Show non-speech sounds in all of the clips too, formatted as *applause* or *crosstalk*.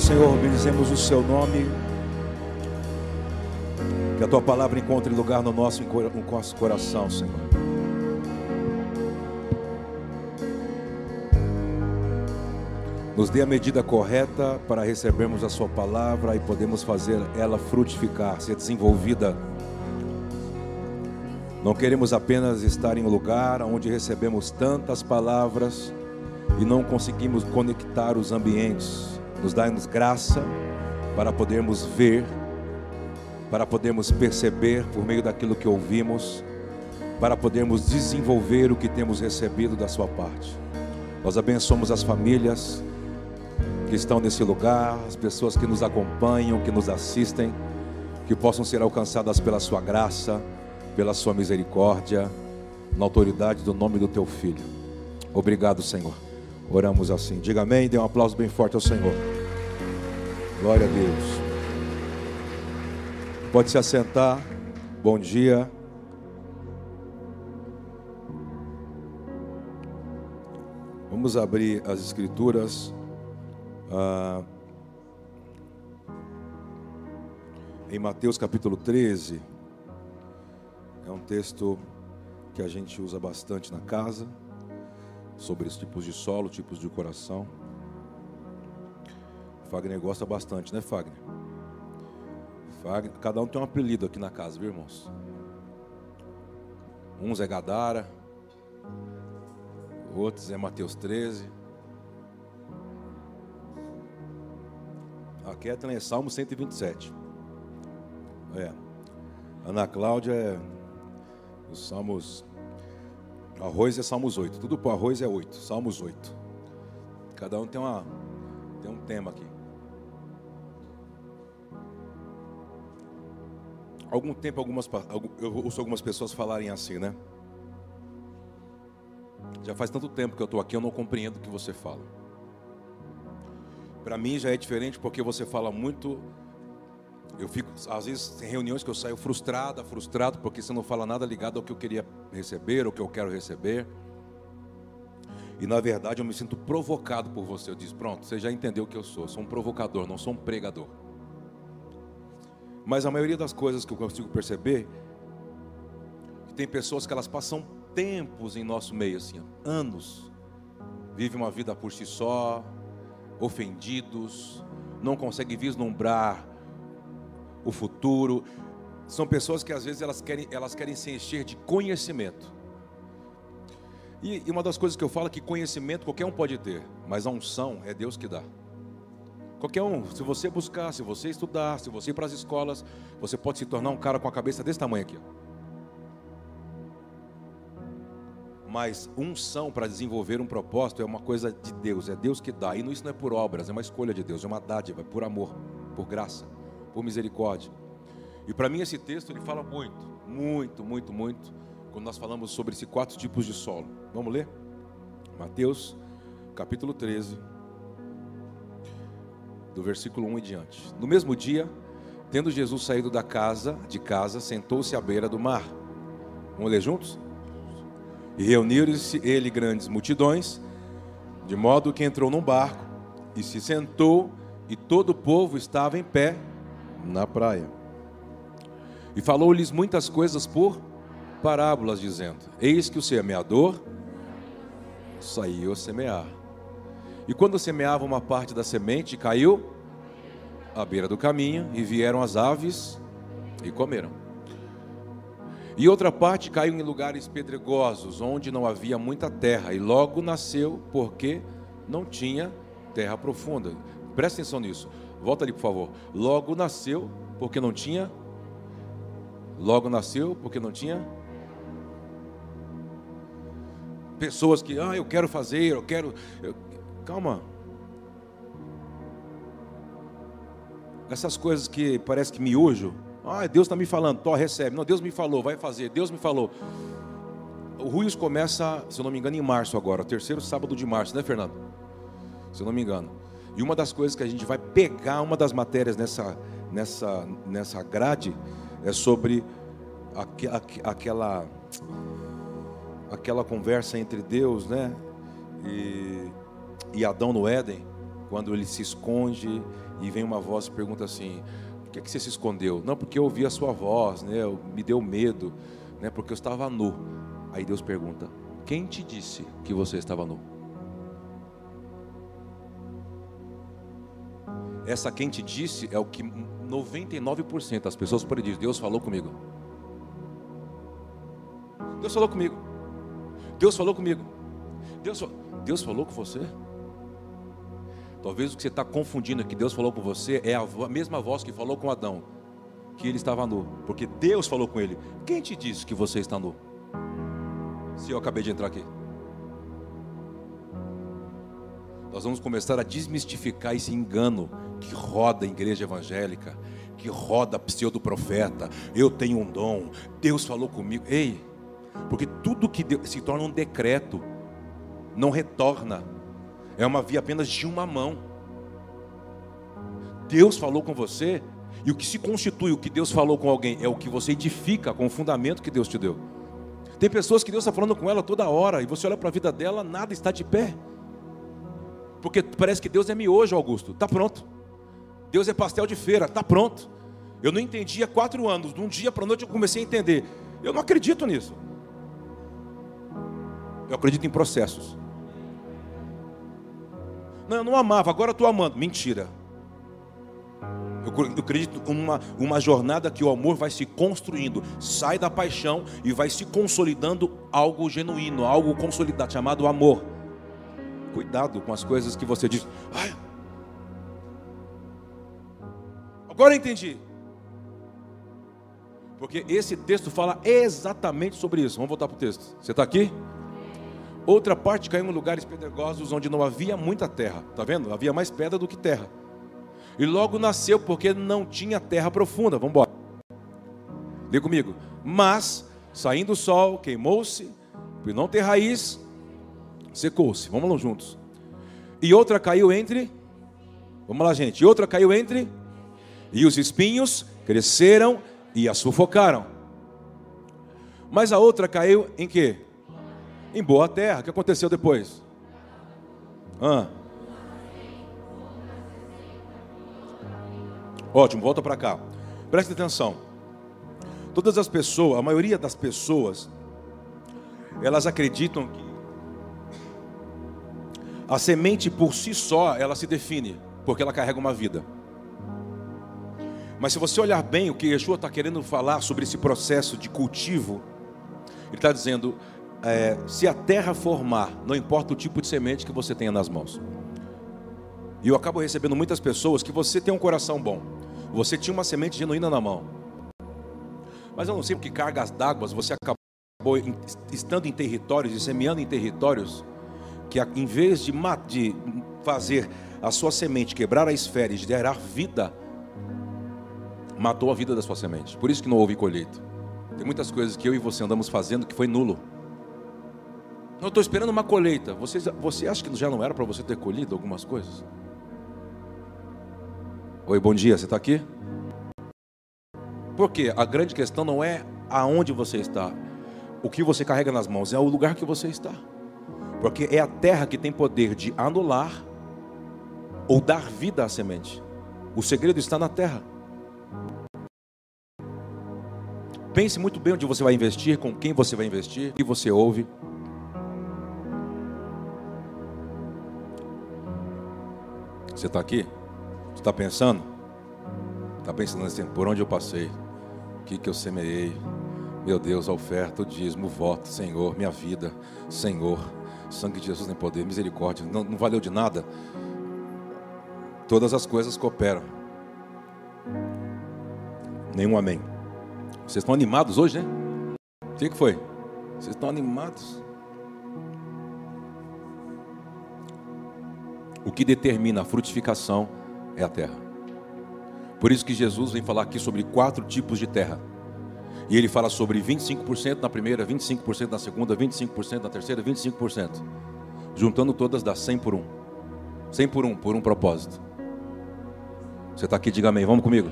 Senhor. Bendizemos o seu nome. Que a tua palavra encontre lugar no nosso, no nosso coração, Senhor. Nos dê a medida correta para recebermos a sua palavra e podemos fazer ela frutificar, ser desenvolvida. Não queremos apenas estar em um lugar onde recebemos tantas palavras e não conseguimos conectar os ambientes. Nos dá-nos graça para podermos ver, para podermos perceber por meio daquilo que ouvimos, para podermos desenvolver o que temos recebido da sua parte. Nós abençoamos as famílias que estão nesse lugar, as pessoas que nos acompanham, que nos assistem, que possam ser alcançadas pela sua graça, pela sua misericórdia, na autoridade do nome do teu filho. Obrigado, Senhor. Oramos assim. Diga amém. Dê um aplauso bem forte ao Senhor. Glória a Deus. Pode se assentar. Bom dia. Vamos abrir as Escrituras. ah, em Mateus capítulo 13. É um texto que a gente usa bastante na casa sobre os tipos de solo, tipos de coração. Fagner gosta bastante, né, Fagner? Fagner, cada um tem um apelido aqui na casa, viu, irmãos? Uns é Gadara, outros é Mateus 13. A Kathleen é Salmo 127. É. Ana Cláudia é os Salmos Arroz é Salmos 8. Tudo para arroz é 8. Salmos 8. Cada um tem, uma, tem um tema aqui. Algum tempo, algumas, eu ouço algumas pessoas falarem assim, né? Já faz tanto tempo que eu estou aqui, eu não compreendo o que você fala. Para mim já é diferente porque você fala muito. Eu fico, às vezes, tem reuniões que eu saio frustrada, frustrado, porque você não fala nada ligado ao que eu queria receber, ao que eu quero receber. E na verdade eu me sinto provocado por você. Eu disse: pronto, você já entendeu o que eu sou. Eu sou um provocador, não sou um pregador. Mas a maioria das coisas que eu consigo perceber, tem pessoas que elas passam tempos em nosso meio, assim, anos, vivem uma vida por si só, ofendidos, não conseguem vislumbrar o futuro. São pessoas que às vezes elas querem, elas querem se encher de conhecimento. E, e uma das coisas que eu falo é que conhecimento qualquer um pode ter, mas a unção é Deus que dá. Qualquer um, se você buscar, se você estudar, se você ir para as escolas, você pode se tornar um cara com a cabeça desse tamanho aqui. Mas unção para desenvolver um propósito é uma coisa de Deus, é Deus que dá. E isso não é por obras, é uma escolha de Deus, é uma dádiva, é por amor, por graça, por misericórdia. E para mim esse texto ele fala muito, muito, muito, muito, quando nós falamos sobre esses quatro tipos de solo. Vamos ler? Mateus, capítulo 13, do versículo 1 em diante. No mesmo dia, tendo Jesus saído da casa, de casa, sentou-se à beira do mar. Vamos ler juntos? E reuniram-se ele grandes multidões, de modo que entrou num barco e se sentou, e todo o povo estava em pé na praia. E falou-lhes muitas coisas por parábolas, dizendo: Eis que o semeador saiu a semear. E quando semeava uma parte da semente, caiu à beira do caminho, e vieram as aves e comeram. E outra parte caiu em lugares pedregosos, onde não havia muita terra, e logo nasceu, porque não tinha terra profunda. Presta atenção nisso. Volta ali, por favor. Logo nasceu, porque não tinha. Logo nasceu, porque não tinha. Pessoas que, ah, eu quero fazer, eu quero. eu- Calma. essas coisas que parece que miojo. Ah, Deus está me falando, Tó, recebe. Não, Deus me falou, vai fazer. Deus me falou. O Ruios começa, se eu não me engano, em março agora, terceiro sábado de março, né, Fernando? Se eu não me engano. E uma das coisas que a gente vai pegar, uma das matérias nessa, nessa, nessa grade, é sobre aquela, aquela conversa entre Deus, né? E, e Adão no Éden, quando ele se esconde e vem uma voz e pergunta assim: Por que, é que você se escondeu? Não, porque eu ouvi a sua voz, né? Me deu medo, né? Porque eu estava nu. Aí Deus pergunta: Quem te disse que você estava nu? Essa quem te disse é o que 99% das pessoas dizer: Deus falou comigo. Deus falou comigo. Deus falou comigo. Deus, Deus falou com você? Talvez o que você está confundindo é que Deus falou com você é a mesma voz que falou com Adão, que ele estava nu, porque Deus falou com ele. Quem te disse que você está nu? Se eu acabei de entrar aqui. Nós vamos começar a desmistificar esse engano que roda a igreja evangélica, que roda pseudo-profeta. Eu tenho um dom, Deus falou comigo. Ei, porque tudo que se torna um decreto, não retorna, é uma via apenas de uma mão. Deus falou com você, e o que se constitui o que Deus falou com alguém é o que você edifica com o fundamento que Deus te deu. Tem pessoas que Deus está falando com ela toda hora, e você olha para a vida dela, nada está de pé. Porque parece que Deus é miojo, Augusto. Está pronto. Deus é pastel de feira. Está pronto. Eu não entendia há quatro anos. De um dia para a noite eu comecei a entender. Eu não acredito nisso. Eu acredito em processos. Não, eu não amava, agora estou amando. Mentira. Eu acredito em uma, uma jornada que o amor vai se construindo, sai da paixão e vai se consolidando algo genuíno, algo consolidado, chamado amor. Cuidado com as coisas que você diz. Ai, agora entendi. Porque esse texto fala exatamente sobre isso. Vamos voltar para o texto. Você está aqui? Outra parte caiu em lugares pedregosos onde não havia muita terra. Está vendo? Havia mais pedra do que terra. E logo nasceu porque não tinha terra profunda. Vamos embora. Lê comigo. Mas, saindo o sol, queimou-se, por não ter raiz, secou-se. Vamos lá juntos. E outra caiu entre. Vamos lá, gente. E outra caiu entre. E os espinhos cresceram e a sufocaram. Mas a outra caiu em quê? em boa terra. O que aconteceu depois? Ótimo, volta para cá. Preste atenção. Todas as pessoas, a maioria das pessoas, elas acreditam que a semente por si só, ela se define, porque ela carrega uma vida. Mas se você olhar bem o que Yeshua está querendo falar sobre esse processo de cultivo, ele está dizendo: é, se a terra formar, não importa o tipo de semente que você tenha nas mãos. E eu acabo recebendo muitas pessoas que você tem um coração bom, você tinha uma semente genuína na mão, mas eu não sei porque cargas d'água você acabou estando em territórios e semeando em territórios que em vez de, de fazer a sua semente quebrar a esfera e gerar vida, matou a vida da sua semente. Por isso que não houve colheita. Tem muitas coisas que eu e você andamos fazendo que foi nulo. Não estou esperando uma colheita. Você, você acha que já não era para você ter colhido algumas coisas? Oi, bom dia, você está aqui? Porque a grande questão não é aonde você está, o que você carrega nas mãos, é o lugar que você está. Porque é a terra que tem poder de anular ou dar vida à semente. O segredo está na terra. Pense muito bem onde você vai investir, com quem você vai investir, o que você ouve. Você está aqui? Você está pensando? Está pensando assim, por onde eu passei? O que, que eu semeei? Meu Deus, a oferta, o dízimo, o voto, Senhor, minha vida, Senhor, sangue de Jesus tem poder, misericórdia, não, não valeu de nada. Todas as coisas cooperam. Nenhum amém. Vocês estão animados hoje, né? O que, que foi? Vocês estão animados? O que determina a frutificação é a terra. Por isso que Jesus vem falar aqui sobre quatro tipos de terra. E ele fala sobre 25% na primeira, 25% na segunda, 25% na terceira, 25%. Juntando todas dá 100 por um. 100 por um, por um propósito. Você está aqui, diga amém. Vamos comigo.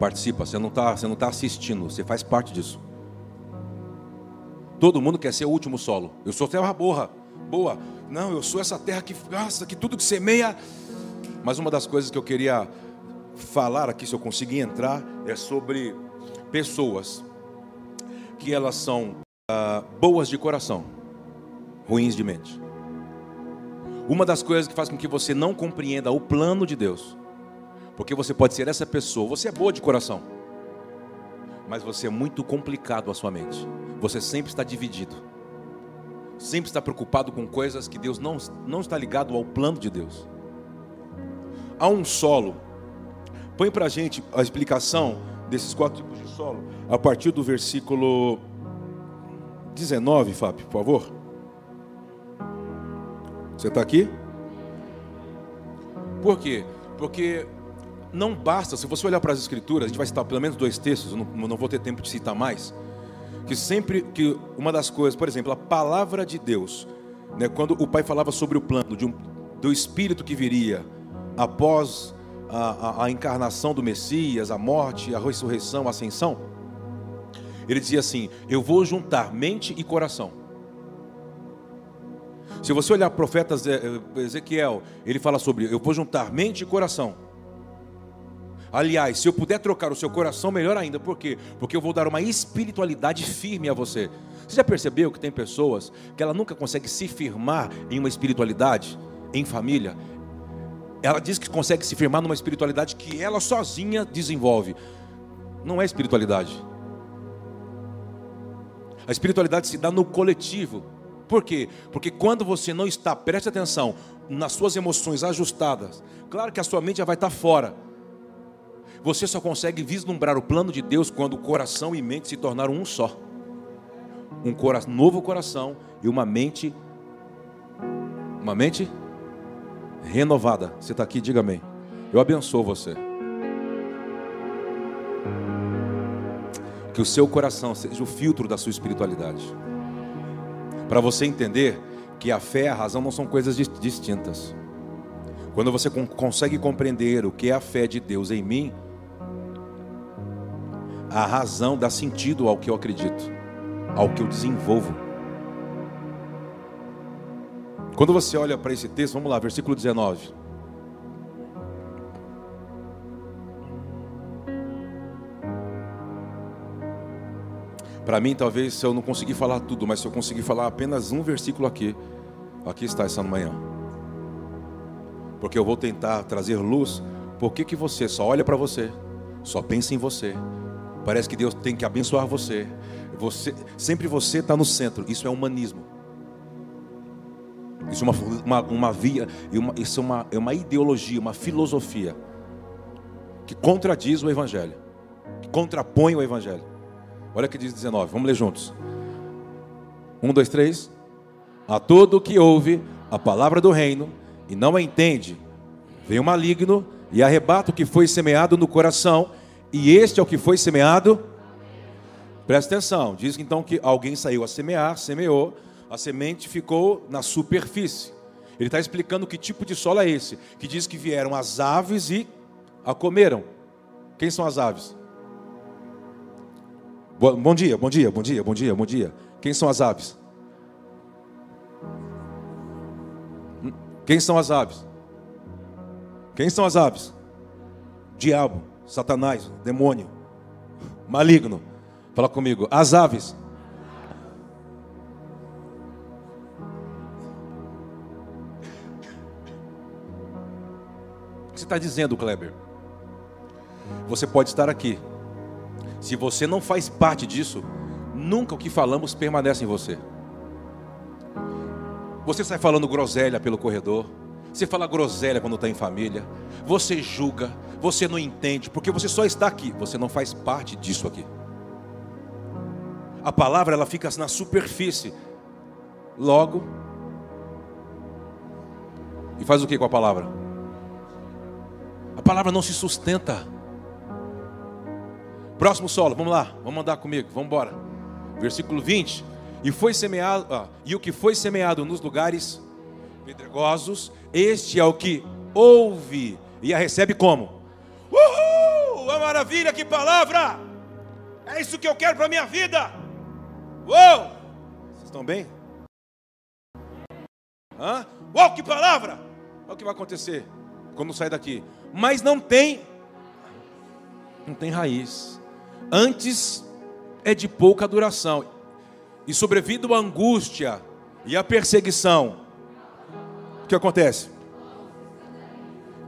Participa. Você não está tá assistindo, você faz parte disso. Todo mundo quer ser o último solo. Eu sou terra boa, boa. Não, eu sou essa terra que gasta, que tudo que semeia. Mas uma das coisas que eu queria falar aqui, se eu conseguir entrar, é sobre pessoas que elas são ah, boas de coração, ruins de mente. Uma das coisas que faz com que você não compreenda o plano de Deus, porque você pode ser essa pessoa, você é boa de coração, mas você é muito complicado a sua mente. Você sempre está dividido, sempre está preocupado com coisas que Deus não, não está ligado ao plano de Deus. Há um solo, põe para a gente a explicação desses quatro tipos de solo, a partir do versículo 19, Fábio, por favor. Você está aqui? Por quê? Porque não basta, se você olhar para as escrituras, a gente vai citar pelo menos dois textos, não, não vou ter tempo de citar mais, que sempre que uma das coisas, por exemplo, a palavra de Deus, né, quando o pai falava sobre o plano um, do Espírito que viria após a, a, a encarnação do Messias, a morte, a ressurreição, a ascensão, ele dizia assim: Eu vou juntar mente e coração. Se você olhar o profeta Ezequiel, ele fala sobre: Eu vou juntar mente e coração. Aliás, se eu puder trocar o seu coração, melhor ainda. Por quê? Porque eu vou dar uma espiritualidade firme a você. Você já percebeu que tem pessoas que ela nunca consegue se firmar em uma espiritualidade, em família? Ela diz que consegue se firmar numa espiritualidade que ela sozinha desenvolve. Não é espiritualidade. A espiritualidade se dá no coletivo. Por quê? Porque quando você não está, preste atenção, nas suas emoções ajustadas, claro que a sua mente já vai estar fora. Você só consegue vislumbrar o plano de Deus quando o coração e mente se tornaram um só. Um cora novo coração e uma mente uma mente renovada. Você está aqui, diga amém. Eu abençoo você. Que o seu coração seja o filtro da sua espiritualidade. Para você entender que a fé e a razão não são coisas distintas. Quando você consegue compreender o que é a fé de Deus em mim, a razão dá sentido ao que eu acredito, ao que eu desenvolvo. Quando você olha para esse texto, vamos lá, versículo 19. Para mim, talvez, se eu não conseguir falar tudo, mas se eu conseguir falar apenas um versículo aqui, aqui está essa manhã. Porque eu vou tentar trazer luz. Por que, que você só olha para você, só pensa em você, Parece que Deus tem que abençoar você. você sempre você está no centro. Isso é humanismo. Isso é uma, uma, uma via, isso é uma, é uma ideologia, uma filosofia que contradiz o Evangelho, que contrapõe o Evangelho. Olha o que diz 19, vamos ler juntos. Um, dois, três. A todo que ouve a palavra do reino e não a entende, vem o maligno e arrebata o que foi semeado no coração e este é o que foi semeado. Presta atenção, diz então que alguém saiu a semear, semeou, a semente ficou na superfície. Ele está explicando que tipo de solo é esse, que diz que vieram as aves e a comeram. Quem são as aves? Bom dia, bom dia, bom dia, bom dia, bom dia. Quem são as aves? Hum? Quem são as aves? Quem são as aves? Diabo. Satanás, demônio, maligno. Fala comigo, as aves. O que você está dizendo, Kleber? Você pode estar aqui. Se você não faz parte disso, nunca o que falamos permanece em você. Você sai falando groselha pelo corredor. Você fala groselha quando está em família. Você julga. Você não entende. Porque você só está aqui. Você não faz parte disso aqui. A palavra ela fica na superfície. Logo. E faz o que com a palavra? A palavra não se sustenta. Próximo solo, vamos lá, vamos andar comigo, vamos embora. Versículo 20. E foi semeado, ah, e o que foi semeado nos lugares pedregosos, este é o que ouve e a recebe como? Uhul! Uma maravilha, que palavra! É isso que eu quero para minha vida. Uou! Vocês estão bem? Hã? Uau, que palavra! Olha o que vai acontecer quando sair daqui. Mas não tem, não tem raiz. Antes é de pouca duração. E sobrevindo a angústia e a perseguição, que acontece?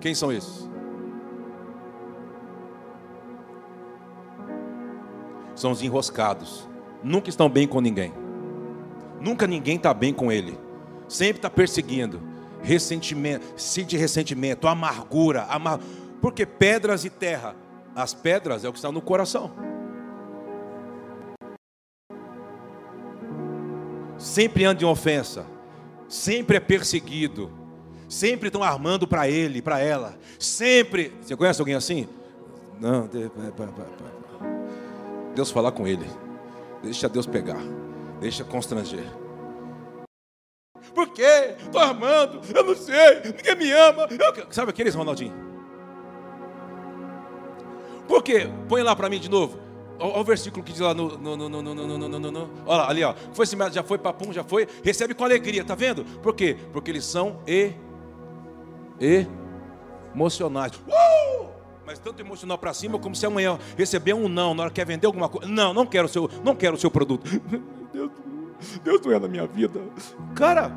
Quem são esses? São os enroscados. Nunca estão bem com ninguém. Nunca ninguém está bem com ele. Sempre está perseguindo. Ressentimento, sente ressentimento, amargura, amar... porque pedras e terra, as pedras é o que está no coração. Sempre anda em ofensa, sempre é perseguido, sempre estão armando para ele, para ela, sempre. Você conhece alguém assim? Não, Deus falar com ele, deixa Deus pegar, deixa constranger. Por quê? Estou armando, eu não sei, ninguém me ama. Eu... Sabe aqueles, Ronaldinho? Por quê? Põe lá para mim de novo. Olha o versículo que diz lá no. no, no, no, no, no, no, no, Olha lá, ali, ó. Foi semeado, já foi, papum, já foi. Recebe com alegria, tá vendo? Por quê? Porque eles são e, emocionais. Uh! Mas tanto emocional para cima como se amanhã receber um não, na hora que quer vender alguma coisa. Não, não quero o seu, não quero o seu produto. *laughs* Deus, Deus não é na minha vida. Cara,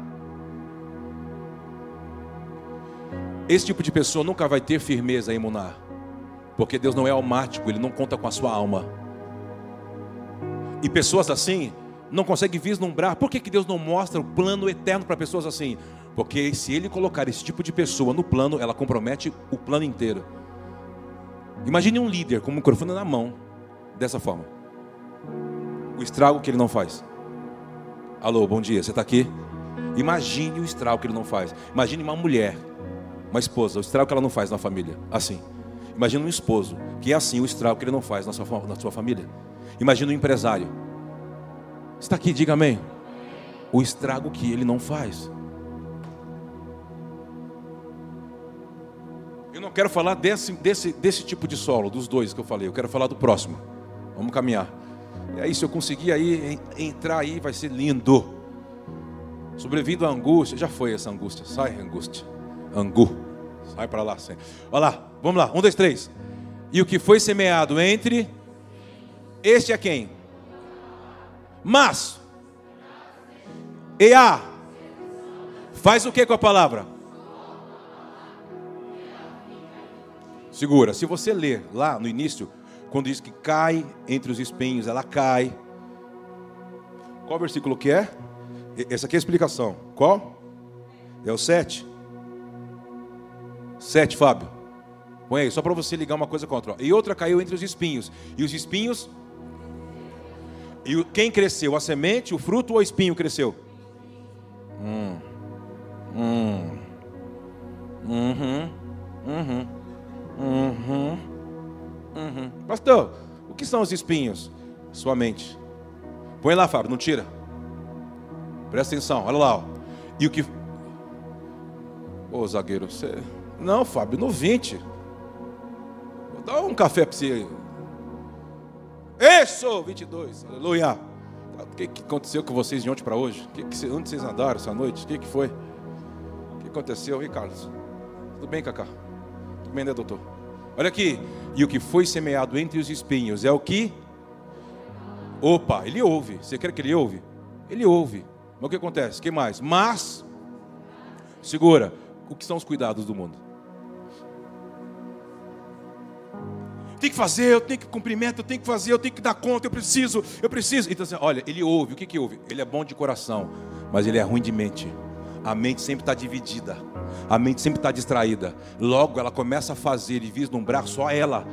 esse tipo de pessoa nunca vai ter firmeza em imunar. Porque Deus não é almático, Ele não conta com a sua alma. E pessoas assim não conseguem vislumbrar. Por que, que Deus não mostra o plano eterno para pessoas assim? Porque se Ele colocar esse tipo de pessoa no plano, ela compromete o plano inteiro. Imagine um líder com o microfone na mão, dessa forma. O estrago que ele não faz. Alô, bom dia, você está aqui? Imagine o estrago que ele não faz. Imagine uma mulher, uma esposa, o estrago que ela não faz na família. Assim. Imagine um esposo, que é assim o estrago que ele não faz na sua, na sua família. Imagine um empresário. Está aqui, diga amém. O estrago que ele não faz. Eu não quero falar desse, desse, desse tipo de solo, dos dois que eu falei. Eu quero falar do próximo. Vamos caminhar. E aí, se eu conseguir aí entrar aí, vai ser lindo. Sobrevindo à angústia, já foi essa angústia. Sai, angústia. Angu. Sai para lá. Olha lá, vamos lá. Um, dois, três. E o que foi semeado entre. Este é quem? Mas. Ea. Faz o que com a palavra? Segura. Se você ler lá no início, quando diz que cai entre os espinhos, ela cai. Qual versículo que é? Essa aqui é a explicação. Qual? É o 7. 7, Fábio. Põe aí, só para você ligar uma coisa com outra. E outra caiu entre os espinhos. E os espinhos. E quem cresceu? A semente, o fruto ou o espinho cresceu? Hum. Hum. Uhum. Uhum. Uhum. Uhum. Pastor, o que são os espinhos? Sua mente. Põe lá, Fábio, não tira. Presta atenção, olha lá. Ó. E o que. Ô, zagueiro, você. Não, Fábio, no 20. Vou dar um café para você. Isso, 22. Aleluia. O que, aconteceu com vocês de ontem para hoje? Onde vocês andaram essa noite? O que, que foi? O que aconteceu, hein, Carlos? Tudo bem, Cacá? Tudo bem, né, doutor? Olha aqui. E o que foi semeado entre os espinhos é o que? Opa, ele ouve. Você quer que ele ouve? Ele ouve. Mas o que acontece? O que mais? Mas, segura. O que são os cuidados do mundo? Tem que fazer, eu tenho que cumprimento, eu tenho que fazer, eu tenho que dar conta, eu preciso, eu preciso. Então, assim, olha, ele ouve, o que que ouve? Ele é bom de coração, mas ele é ruim de mente. A mente sempre está dividida, a mente sempre está distraída. Logo ela começa a fazer e vislumbrar só ela.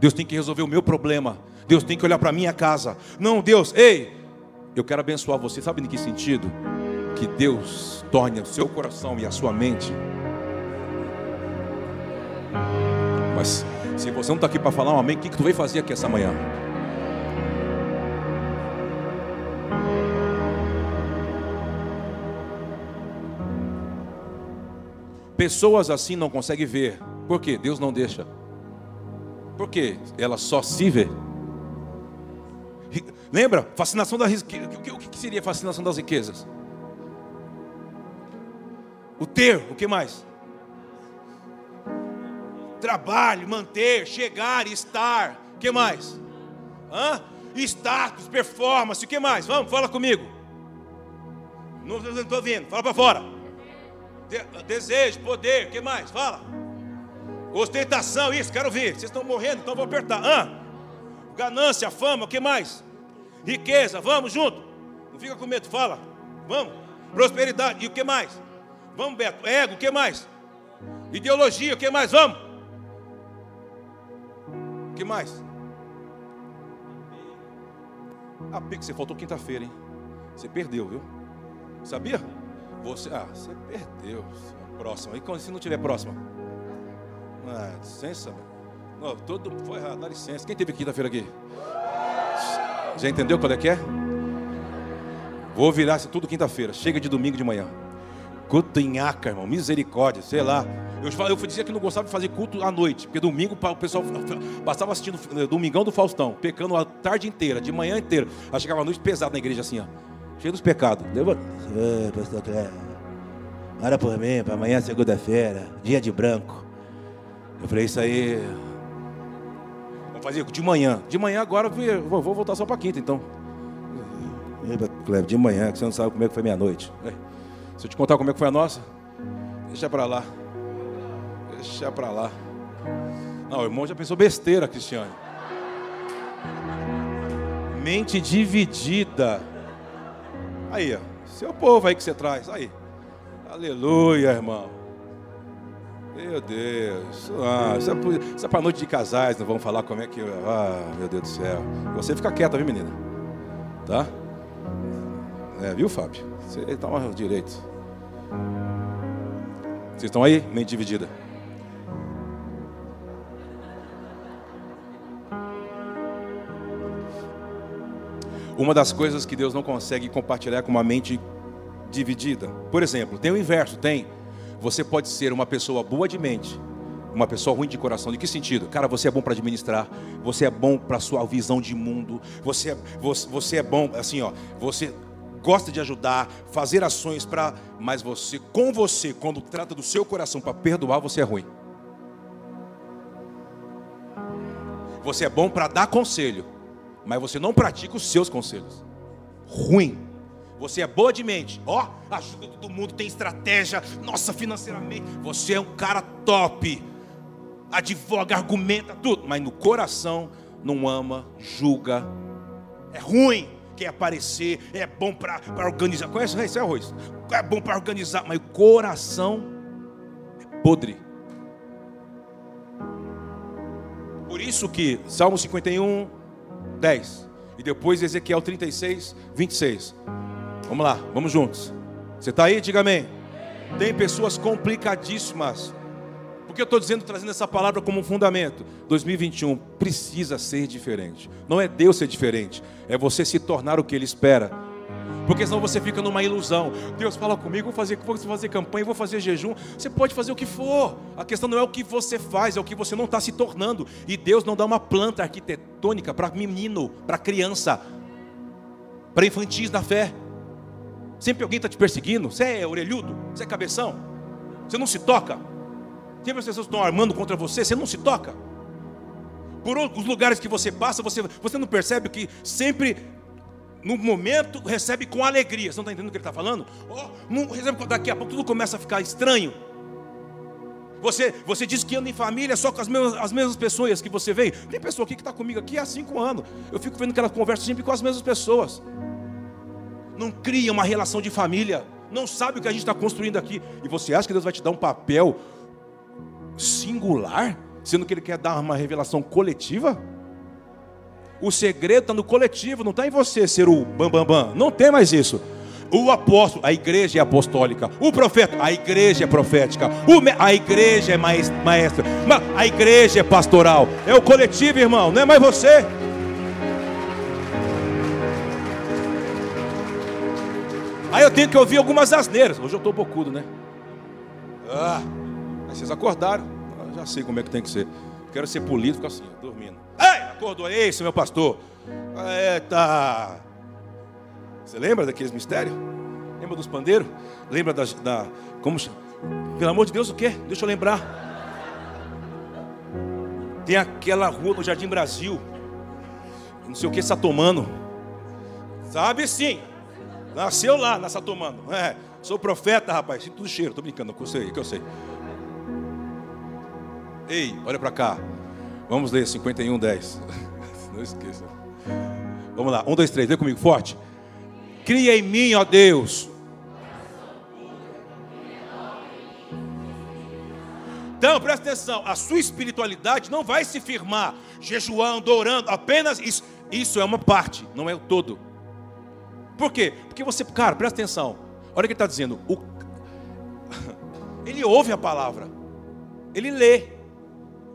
Deus tem que resolver o meu problema. Deus tem que olhar para minha casa. Não, Deus, ei, eu quero abençoar você. Sabe em que sentido? Que Deus torne o seu coração e a sua mente. Mas Se você não está aqui para falar um amém, o que, que tu veio fazer aqui essa manhã? Pessoas assim não conseguem ver. Por quê? Deus não deixa. Por quê? Ela só se vê. Lembra? Fascinação da. O que seria fascinação das riquezas? O ter, o que mais? Trabalho, manter, chegar, estar. O que mais? Hã? Status, performance, o que mais? Vamos, fala comigo. Não estou ouvindo, fala para fora. De, desejo, poder, o que mais? Fala. Ostentação, isso, quero ver. Vocês estão morrendo, então vou apertar. Hã? Ganância, fama, o que mais? Riqueza, vamos junto. Não fica com medo, fala. Vamos. Prosperidade, e o que mais? Vamos, Beto. Ego, o que mais? Ideologia, o que mais? Vamos. Que mais? Ah, pique, você faltou quinta-feira, hein? Você perdeu, viu? Sabia? Você, ah, você perdeu. Próximo. E quando se não tiver próxima? Ah, licença. Não, todo foi errado, dá licença. Quem teve quinta-feira aqui? Já entendeu qual é que é? Vou virar isso tudo quinta-feira. Chega de domingo de manhã. Culto em aca, irmão. Misericórdia, sei lá. Eu, eu dizia que não gostava de fazer culto à noite, porque domingo o pessoal passava assistindo eh, Domingão do Faustão, pecando a tarde inteira, de manhã inteira. Aí chegava a noite pesado na igreja assim, ó. Cheio dos pecados. Levanta. É, pastor Cléber. Ora por mim, para amanhã, segunda-feira, dia de branco. Eu falei, isso aí. Vamos fazer de manhã. De manhã agora eu vou, vou voltar só para quinta, então. Cléber, de manhã, que você não sabe como é que foi meia-noite. É. Se eu te contar como é que foi a nossa, deixa para lá. Deixa para lá. Não, o irmão já pensou besteira, Cristiano. Mente dividida. Aí, ó. Seu povo aí que você traz. Aí. Aleluia, irmão. Meu Deus. Ah, isso é, é para noite de casais, não vamos falar como é que. Ah, meu Deus do céu. Você fica quieta, viu, menina? Tá? É, viu, Fábio? Você está direito. Vocês estão aí? Mente dividida. Uma das coisas que Deus não consegue compartilhar com uma mente dividida. Por exemplo, tem o inverso, tem. Você pode ser uma pessoa boa de mente, uma pessoa ruim de coração. De que sentido? Cara, você é bom para administrar, você é bom para sua visão de mundo, você é, você, você é bom, assim, ó, você gosta de ajudar, fazer ações para, mas você com você, quando trata do seu coração para perdoar, você é ruim. Você é bom para dar conselho, mas você não pratica os seus conselhos. Ruim. Você é boa de mente, ó, ajuda todo mundo, tem estratégia, nossa, financeiramente, você é um cara top. Advoga, argumenta tudo, mas no coração não ama, julga. É ruim quer aparecer, é bom para organizar. Conhece isso é arroz? É bom para organizar, mas o coração é podre. Por isso que Salmo 51, 10. E depois Ezequiel 36, 26. Vamos lá, vamos juntos. Você está aí? Diga amém. Tem pessoas complicadíssimas que eu estou dizendo, trazendo essa palavra como um fundamento? 2021 precisa ser diferente. Não é Deus ser diferente, é você se tornar o que Ele espera. Porque senão você fica numa ilusão. Deus fala comigo, vou fazer, vou fazer campanha, vou fazer jejum. Você pode fazer o que for. A questão não é o que você faz, é o que você não está se tornando. E Deus não dá uma planta arquitetônica para menino, para criança, para infantis da fé. Sempre alguém está te perseguindo. Você é orelhudo? Você é cabeção? Você não se toca? Sempre as pessoas estão armando contra você, você não se toca. Por os lugares que você passa, você, você não percebe que sempre, no momento, recebe com alegria. Você não está entendendo o que ele está falando? Oh, não recebe, daqui a pouco tudo começa a ficar estranho. Você, você diz que anda em família só com as mesmas, as mesmas pessoas que você veio. Tem pessoa aqui que está comigo aqui há cinco anos. Eu fico vendo que ela conversa sempre com as mesmas pessoas. Não cria uma relação de família. Não sabe o que a gente está construindo aqui. E você acha que Deus vai te dar um papel singular, sendo que ele quer dar uma revelação coletiva? O segredo está no coletivo, não está em você ser o bambambam. Bam, bam. Não tem mais isso. O apóstolo, a igreja é apostólica. O profeta, a igreja é profética. A igreja é maestra. A igreja é pastoral. É o coletivo, irmão, não é mais você. Aí eu tenho que ouvir algumas asneiras. Hoje eu estou bocudo, né? Ah, aí vocês acordaram. Eu já sei como é que tem que ser. Quero ser político assim, dormindo. Ei, acordou, esse meu pastor. Eita! Você lembra daqueles mistérios? Lembra dos pandeiros? Lembra da, da como pelo amor de Deus, o quê? Deixa eu lembrar. Tem aquela rua no Jardim Brasil. Não sei o que, Satomano. Sabe sim. Nasceu lá na Satomano. É, sou profeta, rapaz. Sinto o cheiro. Tô brincando, que eu sei, que eu sei. Ei, olha para cá. Vamos ler 51, 10. *laughs* Não esqueça. Vamos lá. Um, dois, três. Lê comigo, forte. Cria em mim, ó Deus. Então, presta atenção, a sua espiritualidade não vai se firmar jejuando, orando, apenas isso. Isso é uma parte, não é o todo. Por quê? Porque você, cara, presta atenção. Olha o que ele está dizendo. O... *laughs* Ele ouve a palavra, ele lê,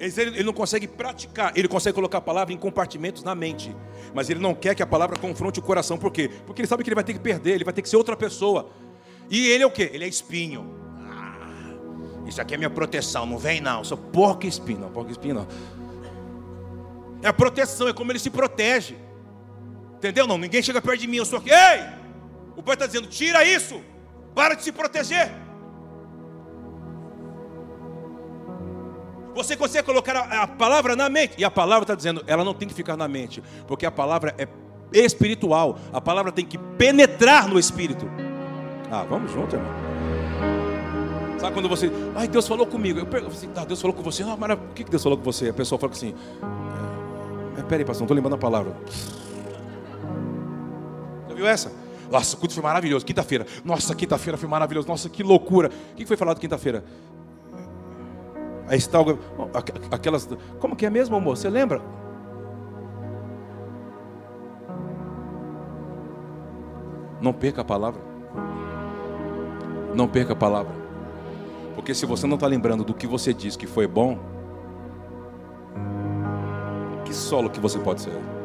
ele não consegue praticar, ele consegue colocar a palavra em compartimentos na mente. Mas ele não quer que a palavra confronte o coração. Por quê? Porque ele sabe que ele vai ter que perder, ele vai ter que ser outra pessoa. E ele é o quê? Ele é espinho. Ah, isso aqui é minha proteção, não vem não. Eu sou porco espinho. Não, porco espinho não. É a proteção, é como ele se protege. Entendeu? Não, ninguém chega perto de mim, eu sou aqui. Ei! O pai está dizendo: tira isso, para de se proteger. Você consegue colocar a, a palavra na mente. E a palavra está dizendo, ela não tem que ficar na mente. Porque a palavra é espiritual. A palavra tem que penetrar no espírito. Ah, vamos junto, irmão. Sabe quando você. Ai, Deus falou comigo. Eu pergunto assim, tá, Deus falou com você. Ah, mas o que Deus falou com você? A pessoa fala assim. É, peraí, pastor, não estou lembrando a palavra. Já viu essa? Nossa, o culto foi maravilhoso. Quinta-feira. Nossa, quinta-feira foi maravilhoso. Nossa, que loucura. O que foi falado quinta-feira? Aí está aquelas. Como que é mesmo, amor? Você lembra? Não perca a palavra. Não perca a palavra. Porque se você não está lembrando do que você disse que foi bom, que solo que você pode ser?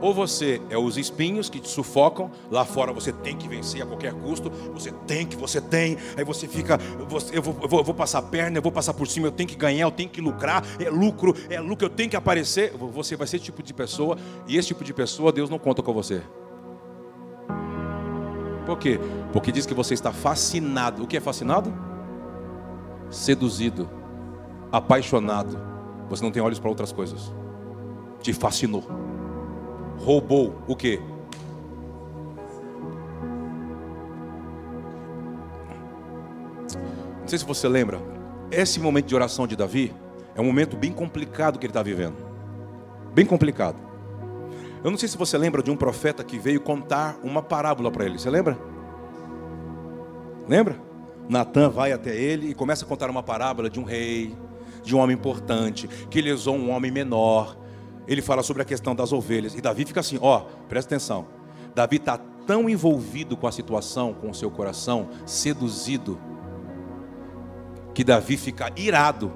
Ou você é os espinhos que te sufocam, lá fora você tem que vencer a qualquer custo, você tem que, você tem, aí você fica, eu, vou, eu, vou, eu, vou, passar a perna, eu vou passar por cima, eu tenho que ganhar, eu tenho que lucrar, é lucro, é lucro, eu tenho que aparecer. Você vai ser esse tipo de pessoa, e esse tipo de pessoa Deus não conta com você. Por quê? Porque diz que você está fascinado. O que é fascinado? Seduzido, apaixonado. Você não tem olhos para outras coisas. Te fascinou roubou o quê? Não sei se você lembra, esse momento de oração de Davi é um momento bem complicado que ele está vivendo. Bem complicado. Eu não sei se você lembra de um profeta que veio contar uma parábola para ele. Você lembra? Lembra? Natan vai até ele e começa a contar uma parábola de um rei, de um homem importante, que lesou um homem menor, ele fala sobre a questão das ovelhas. E Davi fica assim: ó, presta atenção. Davi está tão envolvido com a situação, com o seu coração, seduzido, que Davi fica irado.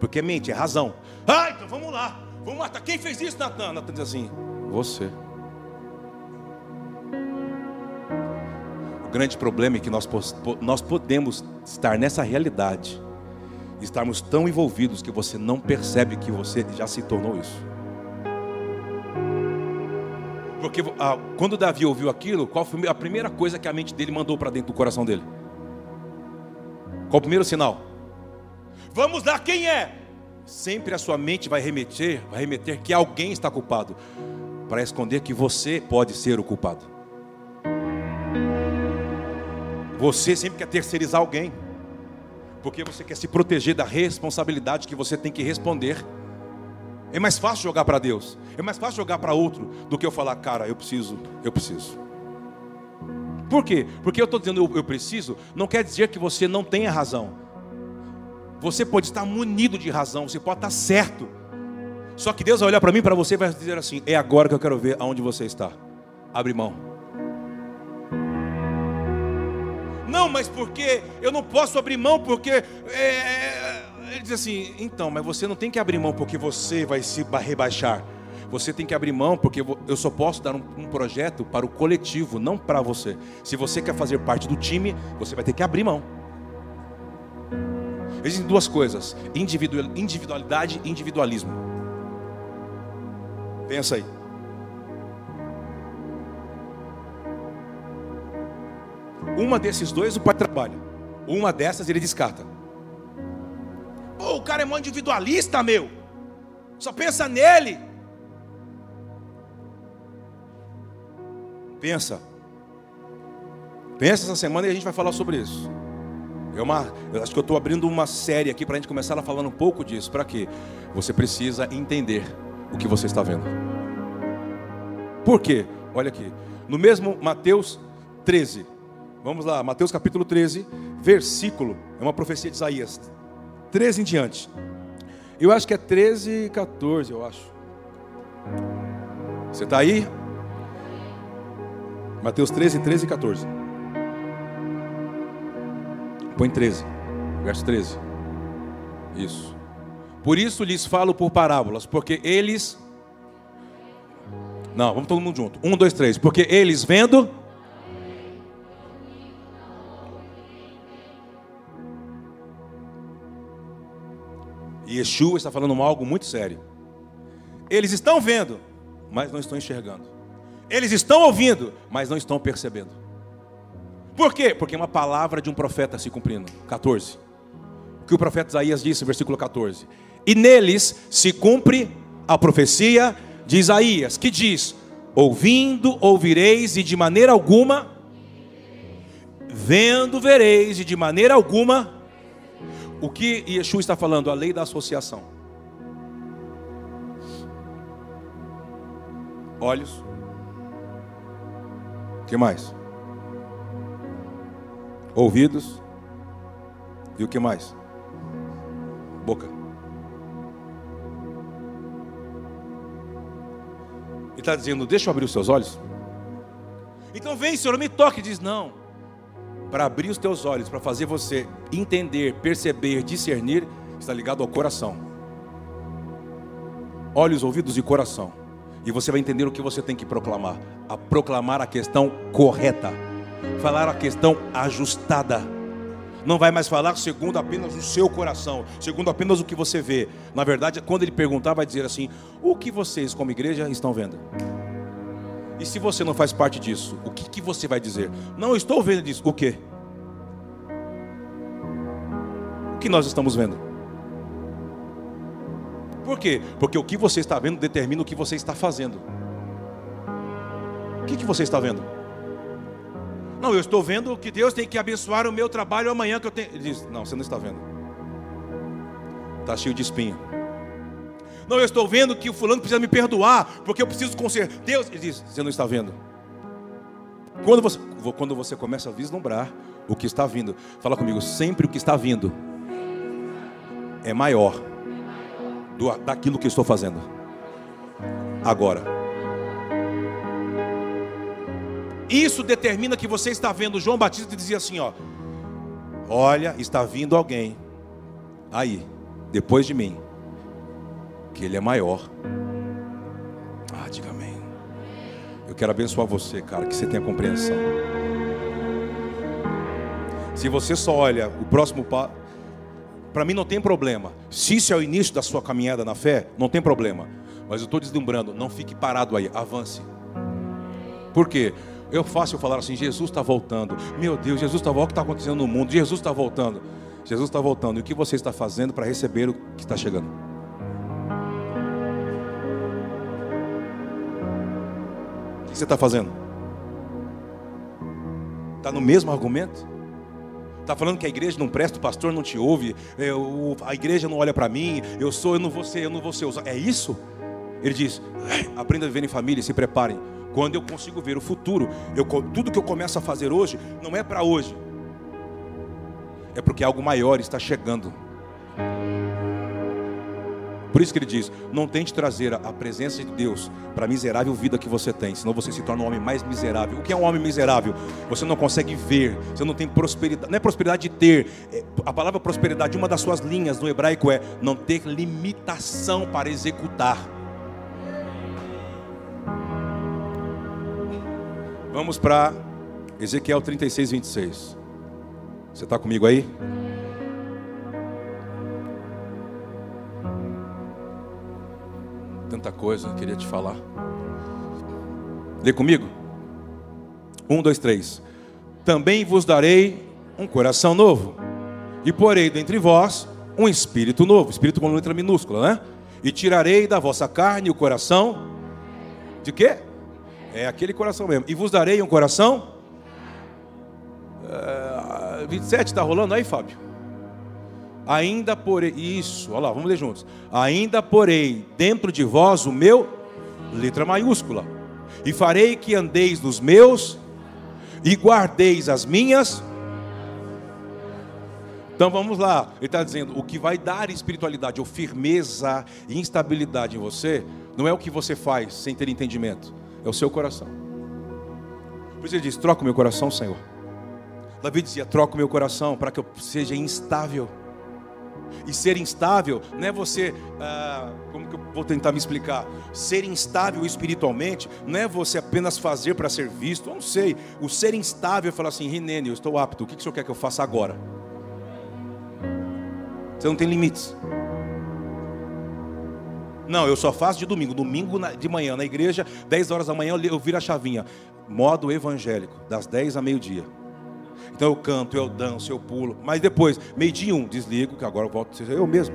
Porque mente, é razão. Ah, então vamos lá, vamos matar. Quem fez isso, Natan? Natan diz assim: você. O grande problema é que nós, nós podemos estar nessa realidade, estarmos tão envolvidos que você não percebe que você já se tornou isso. Porque ah, quando Davi ouviu aquilo, qual foi a primeira coisa que a mente dele mandou para dentro do coração dele? Qual o primeiro sinal? Vamos lá, quem é? Sempre a sua mente vai remeter, vai remeter que alguém está culpado, para esconder que você pode ser o culpado. Você sempre quer terceirizar alguém, porque você quer se proteger da responsabilidade que você tem que responder. É mais fácil jogar para Deus. É mais fácil jogar para outro do que eu falar, cara, eu preciso, eu preciso. Por quê? Porque eu estou dizendo eu, eu, preciso, não quer dizer que você não tenha razão. Você pode estar munido de razão, você pode estar certo. Só que Deus vai olhar para mim, para você e vai dizer assim: é agora que eu quero ver aonde você está. Abre mão. Não, mas porque eu não posso abrir mão, porque é, é ele diz assim: então, mas você não tem que abrir mão porque você vai se rebaixar. Você tem que abrir mão porque eu só posso dar um, um projeto para o coletivo, não para você. Se você quer fazer parte do time, você vai ter que abrir mão. Existem duas coisas: individualidade e individualismo. Pensa aí. Uma desses dois o pai trabalha. Uma dessas ele descarta. Pô, o cara é muito individualista, meu. Só pensa nele. Pensa. Pensa essa semana e a gente vai falar sobre isso. É uma, eu acho que eu estou abrindo uma série aqui para a gente começar a falar um pouco disso. Para quê? Você precisa entender o que você está vendo. Por quê? Olha aqui. No mesmo Mateus 13. Vamos lá, Mateus capítulo 13, versículo. É uma profecia de Isaías. 13 em diante. Eu acho que é 13 e 14, eu acho. Você está aí? Mateus 13, 13 e 14. Põe 13, verso 13. Isso. Por isso lhes falo por parábolas, porque eles. Não, vamos todo mundo junto. Um, dois, três. Porque eles vendo. E Yeshua está falando algo muito sério. Eles estão vendo, mas não estão enxergando. Eles estão ouvindo, mas não estão percebendo. Por quê? Porque é uma palavra de um profeta se cumprindo. 14. O que o profeta Isaías disse, versículo 14. E neles se cumpre a profecia de Isaías, que diz: Ouvindo, ouvireis, e de maneira alguma, vendo, vereis, e de maneira alguma. O que Yeshua está falando? A lei da associação. Olhos. O que mais? ouvidos e o que mais? Boca. Ele está dizendo: Deixa eu abrir os seus olhos. Então vem, Senhor, me toque. Diz: Não. Para abrir os teus olhos, para fazer você entender, perceber, discernir, está ligado ao coração. Olhos, ouvidos e coração. E você vai entender o que você tem que proclamar. A proclamar a questão correta falar a questão ajustada. Não vai mais falar segundo apenas o seu coração, segundo apenas o que você vê. Na verdade, quando ele perguntar, vai dizer assim: o que vocês, como igreja, estão vendo? E se você não faz parte disso, o que, que você vai dizer? Não, estou vendo disso. O que? O que nós estamos vendo? Por quê? Porque o que você está vendo determina o que você está fazendo. O que, que você está vendo? Não, eu estou vendo que Deus tem que abençoar o meu trabalho amanhã que eu tenho. Ele diz: Não, você não está vendo. Está cheio de espinho. Não, eu estou vendo que o fulano precisa me perdoar, porque eu preciso consertar. Deus, ele diz: Você não está vendo. Quando você, quando você começa a vislumbrar o que está vindo, fala comigo, sempre o que está vindo é maior do, daquilo que estou fazendo. Agora. Isso determina que você está vendo João Batista dizia assim, ó: Olha, está vindo alguém aí, depois de mim, que ele é maior. Ah, diga amém. Eu quero abençoar você, cara, que você tenha compreensão. Se você só olha o próximo passo, para mim não tem problema. Se isso é o início da sua caminhada na fé, não tem problema. Mas eu estou deslumbrando, não fique parado aí, avance. Por quê? Eu faço eu falar assim: Jesus está voltando. Meu Deus, Jesus está voltando. O que está acontecendo no mundo? Jesus está voltando. Jesus está voltando. E o que você está fazendo para receber o que está chegando? Você está fazendo? Está no mesmo argumento? Está falando que a igreja não presta, o pastor não te ouve, eu, a igreja não olha para mim, eu sou, eu não vou ser, eu não vou ser. É isso? Ele diz: aprenda a viver em família, se preparem. Quando eu consigo ver o futuro, eu, tudo que eu começo a fazer hoje não é para hoje, é porque algo maior está chegando. Por isso que ele diz: não tente trazer a presença de Deus para a miserável vida que você tem, senão você se torna um homem mais miserável. O que é um homem miserável? Você não consegue ver, você não tem prosperidade. Não é prosperidade de ter. É, a palavra prosperidade, uma das suas linhas no hebraico é não ter limitação para executar. Vamos para Ezequiel 36, 26. Você está comigo aí? Tanta coisa, queria te falar. Lê comigo. Um, dois, três. Também vos darei um coração novo, e porei dentre vós um espírito novo, espírito com letra minúscula, né? E tirarei da vossa carne o coração de quê? É aquele coração mesmo. E vos darei um coração. Uh, 27 está rolando aí, Fábio? Ainda porei, isso, olha lá, vamos ler juntos. Ainda porei dentro de vós o meu, letra maiúscula, e farei que andeis nos meus, e guardeis as minhas. Então vamos lá, ele está dizendo: o que vai dar espiritualidade ou firmeza e instabilidade em você, não é o que você faz sem ter entendimento, é o seu coração. Por isso ele diz: troca o meu coração, Senhor. Davi dizia: troca o meu coração para que eu seja instável. E ser instável não é você, ah, como que eu vou tentar me explicar? Ser instável espiritualmente não é você apenas fazer para ser visto, eu não sei. O ser instável é falar assim, Rinene, eu estou apto, o que, que o senhor quer que eu faça agora? Você não tem limites. Não, eu só faço de domingo. Domingo de manhã na igreja, 10 horas da manhã eu viro a chavinha. Modo evangélico, das 10 a meio-dia. Então eu canto, eu danço, eu pulo. Mas depois, meio dia um, desligo, que agora eu volto a ser eu mesmo.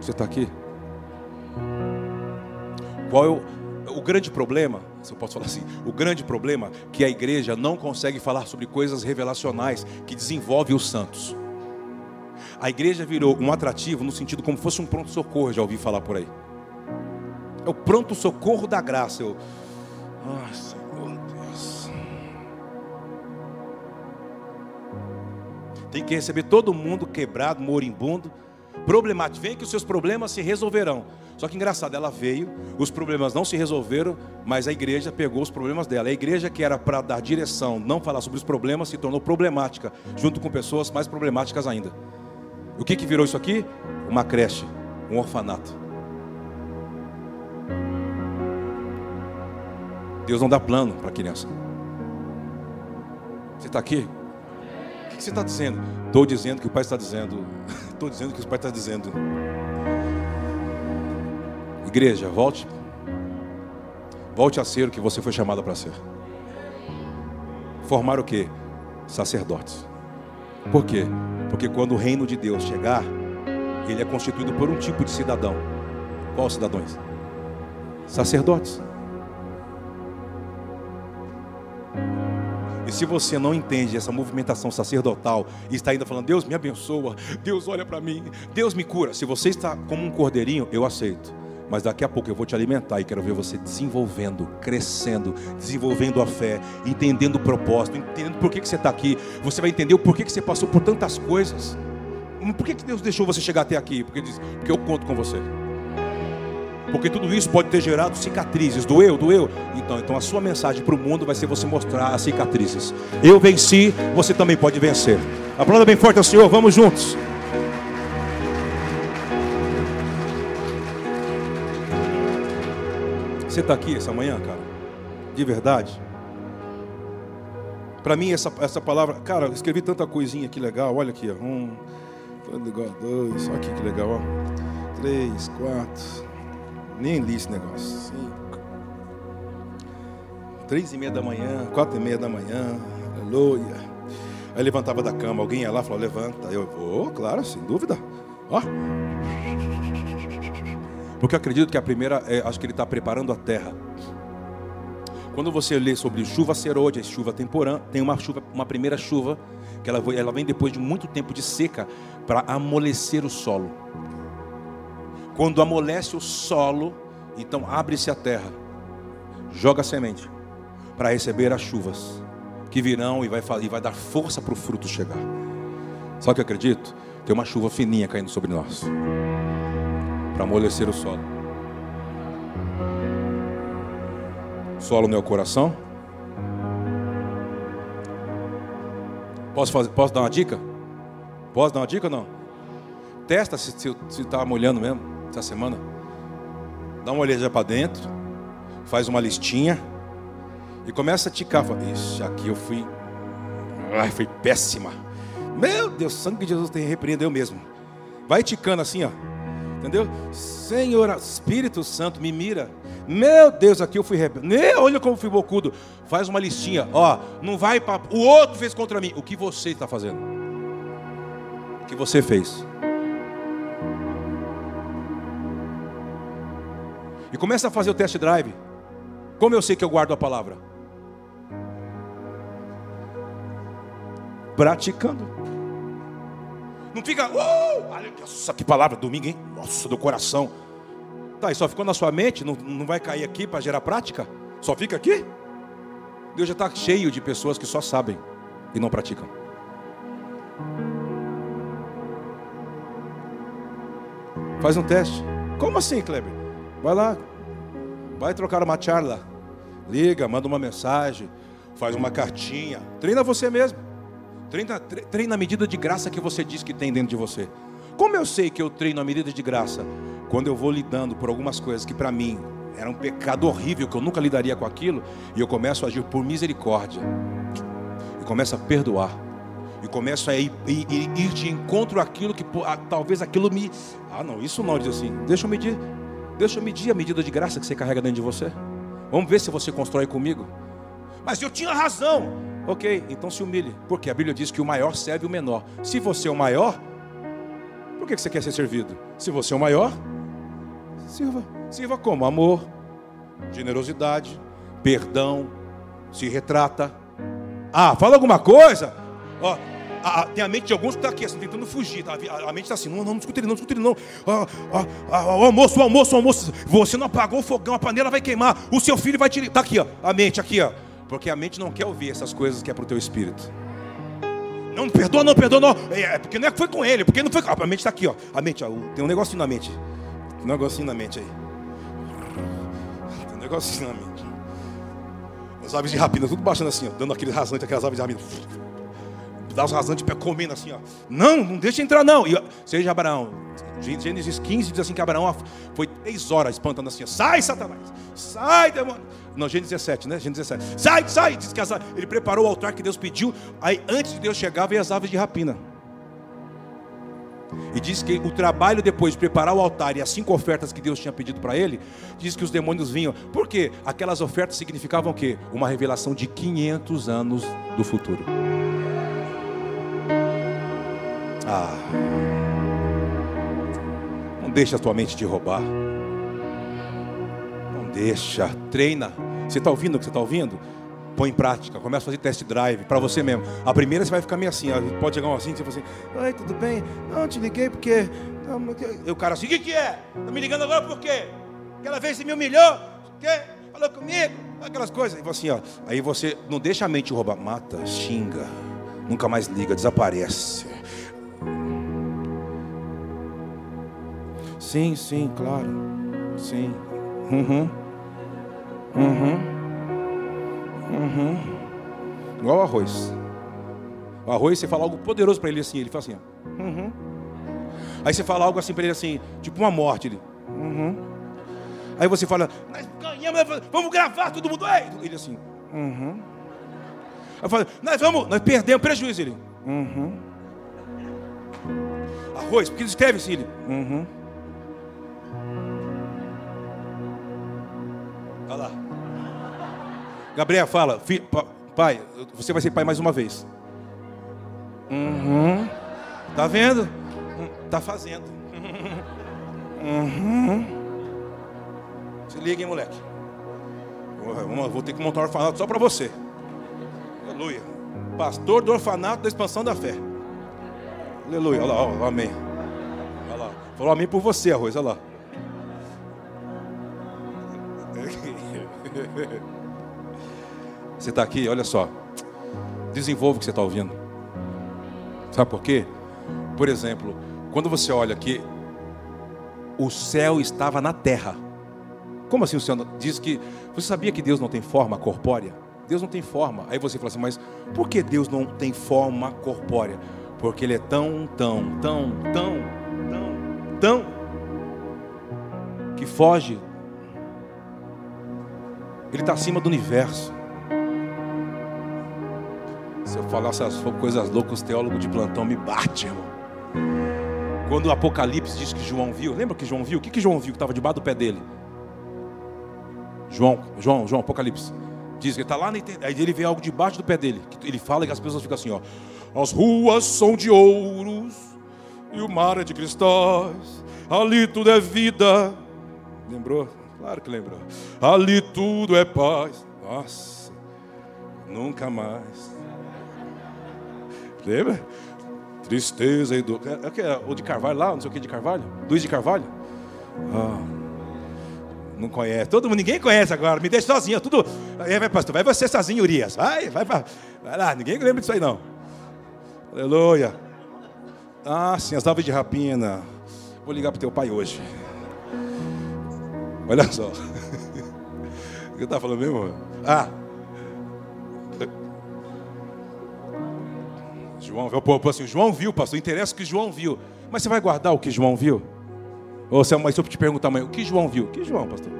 Você está aqui? Qual é o, o grande problema? Se eu posso falar assim, o grande problema é que a igreja não consegue falar sobre coisas revelacionais que desenvolvem os santos. A igreja virou um atrativo no sentido como fosse um pronto-socorro, já ouvi falar por aí. É o pronto-socorro da graça. Eu, nossa, Que receber todo mundo quebrado, moribundo, problemático. Vem que os seus problemas se resolverão. Só que engraçado, ela veio, os problemas não se resolveram, mas a igreja pegou os problemas dela. A igreja que era para dar direção, não falar sobre os problemas, se tornou problemática, junto com pessoas mais problemáticas ainda. O que, que virou isso aqui? Uma creche, um orfanato. Deus não dá plano para criança. Você está aqui? Que você está dizendo? Estou dizendo que o Pai está dizendo. *laughs* Estou dizendo que o Pai está dizendo. Igreja, volte. Volte a ser o que você foi chamado para ser. Formar o que? Sacerdotes. Por quê? Porque quando o reino de Deus chegar, ele é constituído por um tipo de cidadão. Qual cidadãos? Sacerdotes. E se você não entende essa movimentação sacerdotal e está ainda falando, Deus me abençoa, Deus olha para mim, Deus me cura. Se você está como um cordeirinho, eu aceito. Mas daqui a pouco eu vou te alimentar e quero ver você desenvolvendo, crescendo, desenvolvendo a fé, entendendo o propósito, entendendo por que, que você está aqui. Você vai entender o porquê que você passou por tantas coisas. Por que, que Deus deixou você chegar até aqui? Porque, diz, porque eu conto com você. Porque tudo isso pode ter gerado cicatrizes. Doeu, doeu. Então, então a sua mensagem para o mundo vai ser você mostrar as cicatrizes. Eu venci, você também pode vencer. Aplauda bem forte ao Senhor, vamos juntos. Você está aqui essa manhã, cara? De verdade? Para mim, essa, essa palavra, cara, eu escrevi tanta coisinha aqui legal. Olha aqui, um, dois, aqui que legal, ó. três, quatro. Nem li esse negócio. Cinco. Três e meia da manhã, quatro e meia da manhã, aleluia. Aí levantava da cama, alguém ia lá e falou, levanta. Eu vou, claro, sem dúvida. Ó. Porque eu acredito que a primeira, é, acho que ele está preparando a terra. Quando você lê sobre chuva serôdia, chuva temporã, tem uma chuva, uma primeira chuva que ela, ela vem depois de muito tempo de seca para amolecer o solo. Quando amolece o solo, então abre-se a terra, joga a semente para receber as chuvas que virão e vai, e vai dar força para o fruto chegar. Só que eu acredito? Tem uma chuva fininha caindo sobre nós. para amolecer o solo. Solo no meu coração. Posso, fazer, posso dar uma dica? Posso dar uma dica ou não? Testa se está molhando mesmo essa semana. Dá uma olhada para dentro. Faz uma listinha. E começa a ticar. Ixi, aqui eu fui. Ai, foi péssima. Meu Deus, sangue de Jesus tem repreendeu mesmo. Vai ticando assim, ó. Entendeu? Senhor, Espírito Santo, me mira. Meu Deus, aqui eu fui rebelde. Olha como fui bocudo. Faz uma listinha. Ó, não vai para. O outro fez contra mim. O que você está fazendo? O que você fez? E começa a fazer o test drive. Como eu sei que eu guardo a palavra? Praticando. Não fica, uh, nossa, que palavra, domingo, hein? Nossa, do coração. Tá, e só ficou na sua mente, não, não vai cair aqui para gerar prática? Só fica aqui? Deus já está cheio de pessoas que só sabem e não praticam. Faz um teste. Como assim, Kleber? Vai lá, vai trocar uma charla. Liga, manda uma mensagem, faz uma cartinha. Treina você mesmo. Treina, treina a medida de graça que você diz que tem dentro de você. Como eu sei que eu treino a medida de graça? Quando eu vou lidando por algumas coisas que para mim era um pecado horrível, que eu nunca lidaria com aquilo, e eu começo a agir por misericórdia, e começo a perdoar, e começo a ir, ir, ir de encontro àquilo que talvez aquilo me. Ah, não, isso não, diz assim, deixa eu medir, deixa eu medir a medida de graça que você carrega dentro de você. Vamos ver se você constrói comigo. Mas eu tinha razão. Ok, então se humilhe. Porque a Bíblia diz que o maior serve o menor. Se você é o maior, por que você quer ser servido? Se você é o maior, sirva. Sirva como? Amor, generosidade, perdão, se retrata. Ah, fala alguma coisa. Ó, a, a, tem a mente de alguns que está aqui, assim, tentando fugir. Tá? A, a, mente está assim, não, não, não escuta ele, não escuta ele, não. o almoço, o almoço, o almoço. Você não apagou o fogão, a panela vai queimar. O seu filho vai te. Está aqui, ó. A mente, aqui, ó. Porque a mente não quer ouvir essas coisas que é para o teu espírito. Não, perdoa, não, perdoa, não. É, é porque não é que foi com ele, porque não foi. A mente está aqui, ó. A mente, ó, tem um negocinho na mente. Tem um negocinho na mente aí. Tem um negocinho na mente. As aves de rapina, tudo baixando assim, ó, dando aquele rasante, aquelas aves de rapina. Dá os rasantes pé comendo assim, ó. Não, não deixa entrar, não. E, seja Abraão. Gênesis 15 diz assim que Abraão foi três horas espantando assim: sai, Satanás, sai, demônio. Não, Gênesis 17, né? Gênesis 17. Sai, sai! Diz que ele preparou o altar que Deus pediu. Aí, antes de Deus chegar, veio as aves de rapina. E diz que o trabalho depois de preparar o altar e as cinco ofertas que Deus tinha pedido para ele, diz que os demônios vinham. Por quê? Aquelas ofertas significavam o quê? Uma revelação de 500 anos do futuro. Ah. Não deixa a tua mente te roubar. Não deixa. Treina. Você está ouvindo o que você está ouvindo? Põe em prática, começa a fazer test drive para você mesmo. A primeira você vai ficar meio assim, pode chegar um assim, você fala assim, oi, tudo bem? Não, te liguei porque. E o cara assim, o que, que é? Tá me ligando agora por quê? Aquela vez você me humilhou, quê? Falou comigo, aquelas coisas. E assim, ó, aí você não deixa a mente roubar, mata, xinga, nunca mais liga, desaparece. Sim, sim, claro. Sim. Uhum. Uhum. Uhum. Igual o arroz. O arroz, você fala algo poderoso para ele assim, ele fala assim, Uhum. Aí você fala algo assim para ele assim, tipo uma morte, ele. Uhum. Aí você fala, nós ganhamos, vamos gravar todo mundo. Ei! Ele assim, uhum. Aí fala, nós vamos, nós perdemos, prejuízo ele. Uhum. Arroz, porque ele escreve assim, ele. Uhum. Olha lá. Gabriel fala, pai, você vai ser pai mais uma vez. Uhum. Tá vendo? Hum, tá fazendo. Uhum. Se liga, hein, moleque. Vou ter que montar um orfanato só para você. Aleluia. Pastor do orfanato da expansão da fé. Aleluia. Olha lá, ó, amém. Olha lá. Falou amém por você, arroz. Olha lá. *laughs* Você está aqui, olha só. Desenvolva o que você está ouvindo. Sabe por quê? Por exemplo, quando você olha aqui, o céu estava na terra. Como assim o céu? Diz que. Você sabia que Deus não tem forma corpórea? Deus não tem forma. Aí você fala assim, mas por que Deus não tem forma corpórea? Porque Ele é tão, tão, tão, tão, tão, tão, que foge. Ele está acima do universo. Se eu falar essas coisas loucas, os teólogos de plantão me batem, irmão. Quando o Apocalipse diz que João viu, lembra que João viu? O que, que João viu que estava debaixo do pé dele? João, João, João, Apocalipse. Diz que ele está lá, aí ele vê algo debaixo do pé dele. Ele fala e as pessoas ficam assim, ó. As ruas são de ouros e o mar é de cristais. Ali tudo é vida. Lembrou? Claro que lembrou. Ali tudo é paz. Nossa, nunca mais. Lembra? Tristeza e dor. É, é, o de Carvalho lá, não sei o que de Carvalho? Luiz de Carvalho? Ah, não conhece. Todo mundo, ninguém conhece agora. Me deixa sozinho. Tudo. Vai, pastor, vai você sozinho, Urias. Vai, vai, vai. vai lá, ninguém lembra disso aí não. Aleluia. Ah, sim, as aves de rapina. Vou ligar para teu pai hoje. Olha só. *laughs* O que eu estava falando mesmo? Ah. João, eu, assim, João viu, pastor, interessa o que João viu. Mas você vai guardar o que João viu? Ou se, se eu te perguntar amanhã, o que João viu? O que João, pastor?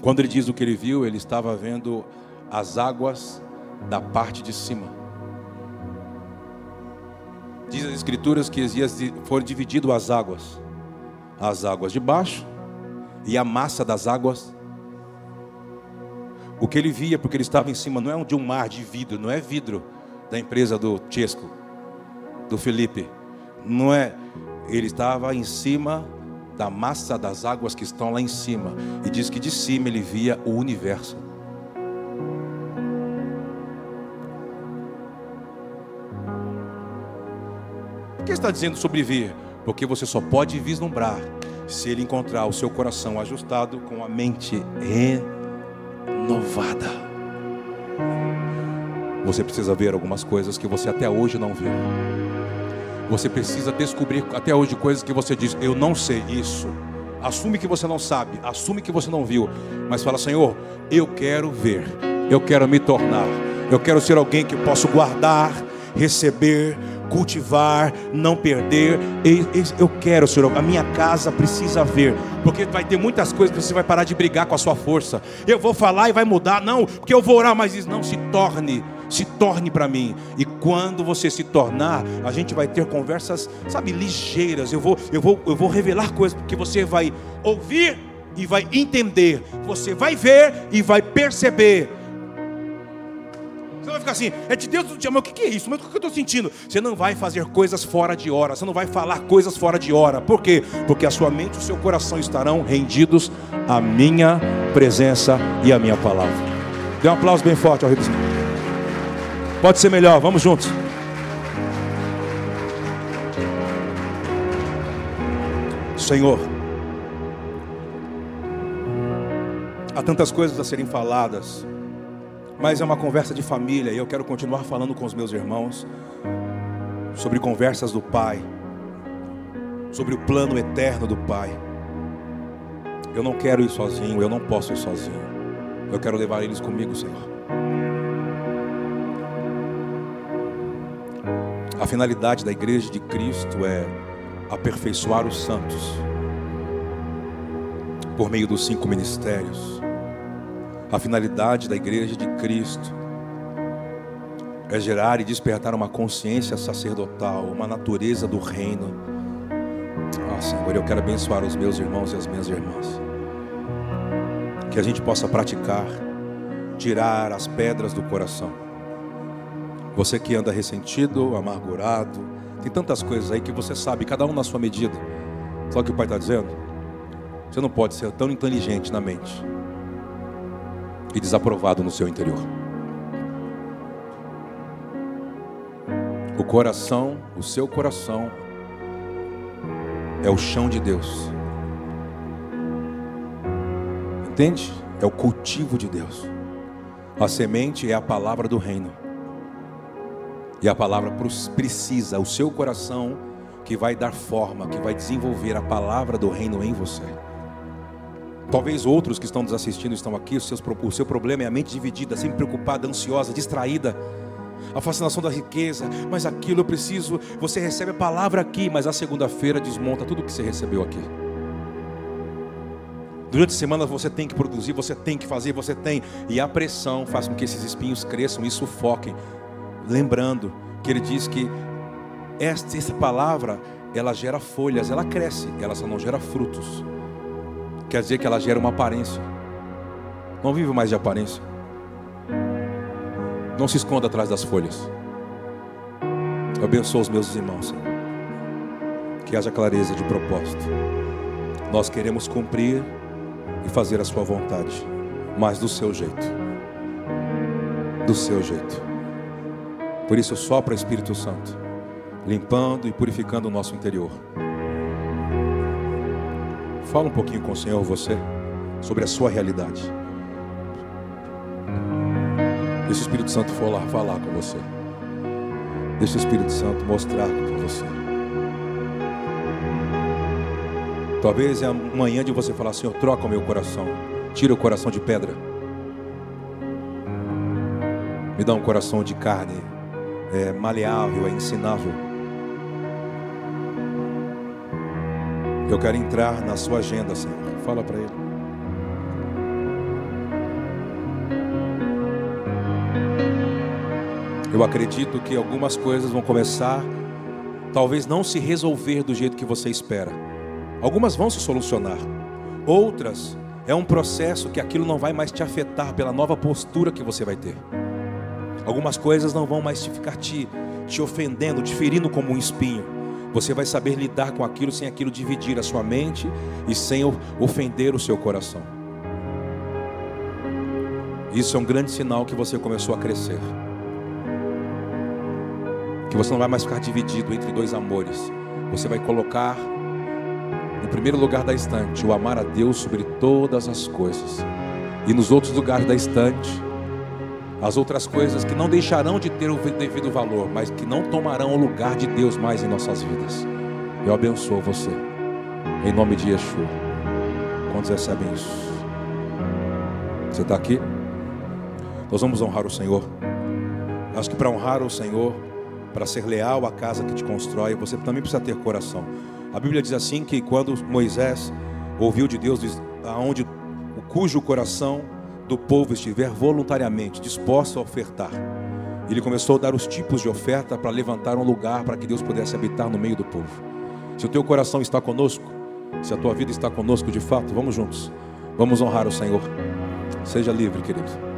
Quando ele diz o que ele viu, ele estava vendo as águas da parte de cima. Diz as escrituras que foram divididas as águas, as águas de baixo e a massa das águas. O que ele via, porque ele estava em cima, não é de um mar de vidro, não é vidro da empresa do Chesco, do Felipe, não é. Ele estava em cima da massa das águas que estão lá em cima. E diz que de cima ele via o universo. Por que está dizendo sobre ver? Porque você só pode vislumbrar se ele encontrar o seu coração ajustado com a mente renovada. Você precisa ver algumas coisas que você até hoje não viu. Você precisa descobrir até hoje coisas que você diz, eu não sei isso. Assume que você não sabe, assume que você não viu, mas fala, Senhor, eu quero ver, eu quero me tornar, eu quero ser alguém que posso guardar, receber, cultivar, não perder. Eu quero, Senhor, a minha casa precisa ver, porque vai ter muitas coisas que você vai parar de brigar com a sua força. Eu vou falar e vai mudar, não, porque eu vou orar, mas diz, não se torne se torne para mim. E quando você se tornar, a gente vai ter conversas, sabe, ligeiras. Eu vou, eu vou, eu vou revelar coisas porque você vai ouvir e vai entender. Você vai ver e vai perceber. Você vai ficar assim, é de Deus do dia, mas o que é isso? Mas o que eu estou sentindo? Você não vai fazer coisas fora de hora, você não vai falar coisas fora de hora. Por quê? Porque a sua mente e o seu coração estarão rendidos à minha presença e à minha palavra. Dê um aplauso bem forte ao Rei Pode ser melhor, vamos juntos. Senhor, há tantas coisas a serem faladas, mas é uma conversa de família e eu quero continuar falando com os meus irmãos sobre conversas do Pai, sobre o plano eterno do Pai. Eu não quero ir sozinho, eu não posso ir sozinho. Eu quero levar eles comigo, Senhor. A finalidade da igreja de Cristo é aperfeiçoar os santos por meio dos cinco ministérios. A finalidade da igreja de Cristo é gerar e despertar uma consciência sacerdotal, uma natureza do reino. Ah, Senhor, eu quero abençoar os meus irmãos e as minhas irmãs. Que a gente possa praticar, tirar as pedras do coração você que anda ressentido, amargurado, tem tantas coisas aí que você sabe, cada um na sua medida. O que o Pai está dizendo? Você não pode ser tão inteligente na mente e desaprovado no seu interior. O coração, o seu coração, é o chão de Deus. Entende? É o cultivo de Deus. A semente é a palavra do reino. E a palavra precisa, o seu coração que vai dar forma, que vai desenvolver a palavra do reino em você. Talvez outros que estão nos assistindo estão aqui, o seu, problema é a mente dividida, sempre preocupada, ansiosa, distraída. A fascinação da riqueza, mas aquilo eu preciso. Você recebe a palavra aqui, mas a segunda-feira desmonta tudo o que você recebeu aqui. Durante a semana você tem que produzir, você tem que fazer, você tem. E a pressão faz com que esses espinhos cresçam e sufoquem. Lembrando que ele diz que esta, essa palavra, ela gera folhas, ela cresce, ela só não gera frutos. Quer dizer que ela gera uma aparência. Não vive mais de aparência. Não se esconda atrás das folhas. Eu abençoo os meus irmãos, Senhor. Que haja clareza de propósito. Nós queremos cumprir e fazer a sua vontade, mas do seu jeito. Do seu jeito. Por isso sopra Espírito Santo, limpando e purificando o nosso interior. Fala um pouquinho com o Senhor você sobre a sua realidade. Deixa o Espírito Santo lá falar com você. Deixa o Espírito Santo mostrar com você. Talvez é amanhã de você falar, Senhor, troca o meu coração. Tira o coração de pedra. Me dá um coração de carne, é maleável, é ensinável. Eu quero entrar na sua agenda, Senhor. Fala para Ele. Eu acredito que algumas coisas vão começar, talvez não se resolver do jeito que você espera. Algumas vão se solucionar, outras é um processo que aquilo não vai mais te afetar pela nova postura que você vai ter. Algumas coisas não vão mais te ficar te, te ofendendo, te ferindo como um espinho. Você vai saber lidar com aquilo sem aquilo dividir a sua mente e sem ofender o seu coração. Isso é um grande sinal que você começou a crescer. Que você não vai mais ficar dividido entre dois amores. Você vai colocar no primeiro lugar da estante, o amar a Deus sobre todas as coisas. E nos outros lugares da estante, as outras coisas que não deixarão de ter o devido valor, mas que não tomarão o lugar de Deus mais em nossas vidas. Eu abençoo você, em nome de Yeshua. Quantos recebem isso? Você está aqui? Nós vamos honrar o Senhor. Acho que para honrar o Senhor, para ser leal à casa que te constrói, você também precisa ter coração. A Bíblia diz assim que quando Moisés ouviu de Deus, aonde o cujo coração do povo estiver voluntariamente disposto a ofertar, ele começou a dar os tipos de oferta para levantar um lugar para que Deus pudesse habitar no meio do povo. Se o teu coração está conosco, se a tua vida está conosco de fato, vamos juntos. Vamos honrar o Senhor. Seja livre, querido.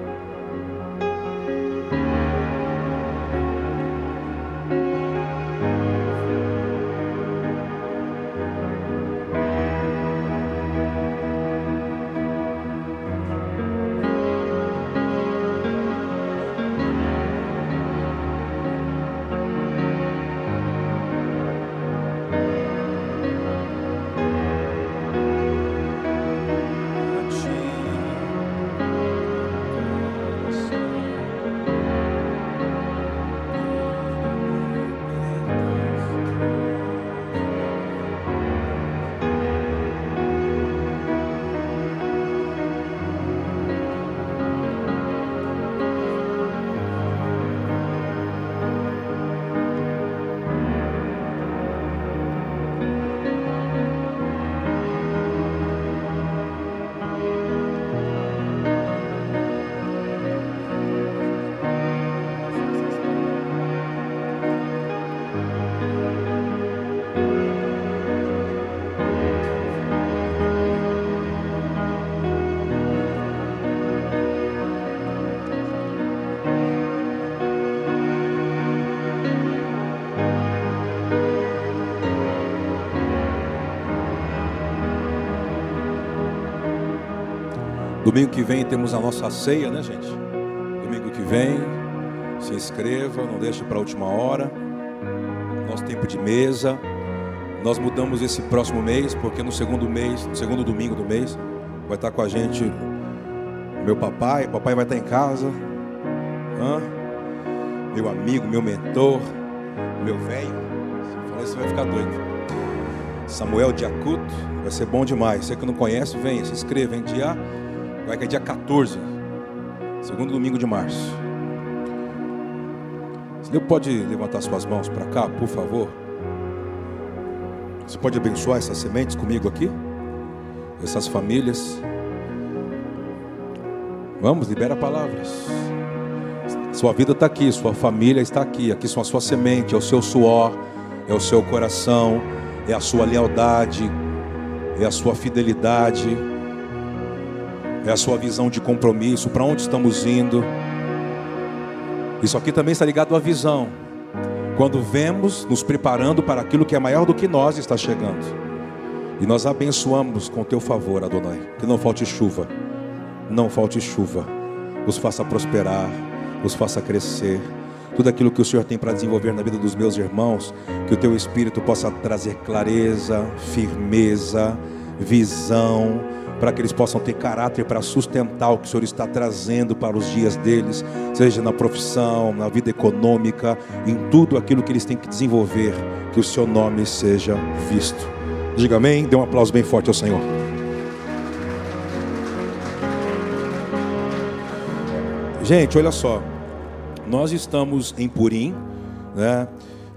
Domingo que vem temos a nossa ceia, né, gente? Domingo que vem, se inscreva, não deixe para a última hora. Nosso tempo de mesa. Nós mudamos esse próximo mês, porque no segundo mês, no segundo domingo do mês, vai estar com a gente meu papai. Papai vai estar em casa. Hã? meu amigo, meu mentor, meu velho. Se falar isso, vai ficar doido. Samuel Diacuto, vai ser bom demais. Você que não conhece, venha, se inscreva em dia, vai que é dia 14, segundo domingo de março. Você pode levantar suas mãos para cá, por favor? Você pode abençoar essas sementes comigo aqui? Essas famílias. Vamos, libera palavras. Sua vida está aqui, sua família está aqui. Aqui são a sua semente, é o seu suor, é o seu coração, é a sua lealdade, é a sua fidelidade, é a sua visão de compromisso, para onde estamos indo. Isso aqui também está ligado à visão. Quando vemos nos preparando para aquilo que é maior do que nós está chegando. E nós abençoamos com teu favor, Adonai. Que não falte chuva. Não falte chuva. Os faça prosperar, os faça crescer. Tudo aquilo que o Senhor tem para desenvolver na vida dos meus irmãos, que o teu espírito possa trazer clareza, firmeza, visão, para que eles possam ter caráter para sustentar o que o Senhor está trazendo para os dias deles, seja na profissão, na vida econômica, em tudo aquilo que eles têm que desenvolver, que o seu nome seja visto. Diga amém, dê um aplauso bem forte ao Senhor. Gente, olha só, nós estamos em Purim, né?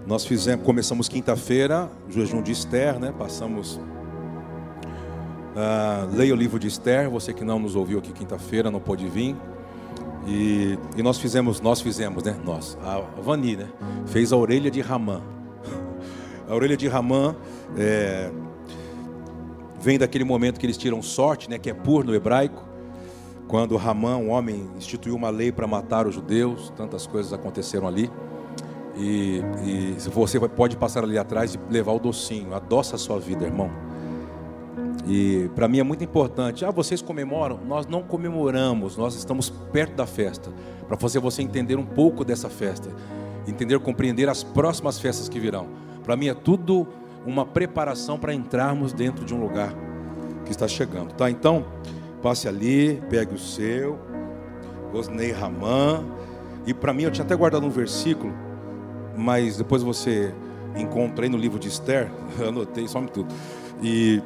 Nós fizemos, começamos quinta-feira, jejum de Esther, né? Passamos Uh, leia o livro de Esther, você que não nos ouviu aqui quinta-feira, não pôde vir. E, e, nós fizemos, nós fizemos, né? Nós, a Vani, né? Fez a orelha de Ramã. *laughs* a orelha de Ramã é, vem daquele momento que eles tiram sorte, né? Que é pur no hebraico. Quando Ramã, um homem, instituiu uma lei para matar os judeus, tantas coisas aconteceram ali. E, e você pode passar ali atrás e levar o docinho, adoça a sua vida, irmão. E para mim é muito importante. Ah, vocês comemoram? Nós não comemoramos, nós estamos perto da festa. Para fazer você entender um pouco dessa festa, entender, compreender as próximas festas que virão. Para mim é tudo uma preparação para entrarmos dentro de um lugar que está chegando, tá? Então, passe ali, pegue o seu, Osnei Raman. E para mim eu tinha até guardado um versículo, mas depois você encontra aí no livro de Esther, *laughs* anotei, some tudo. E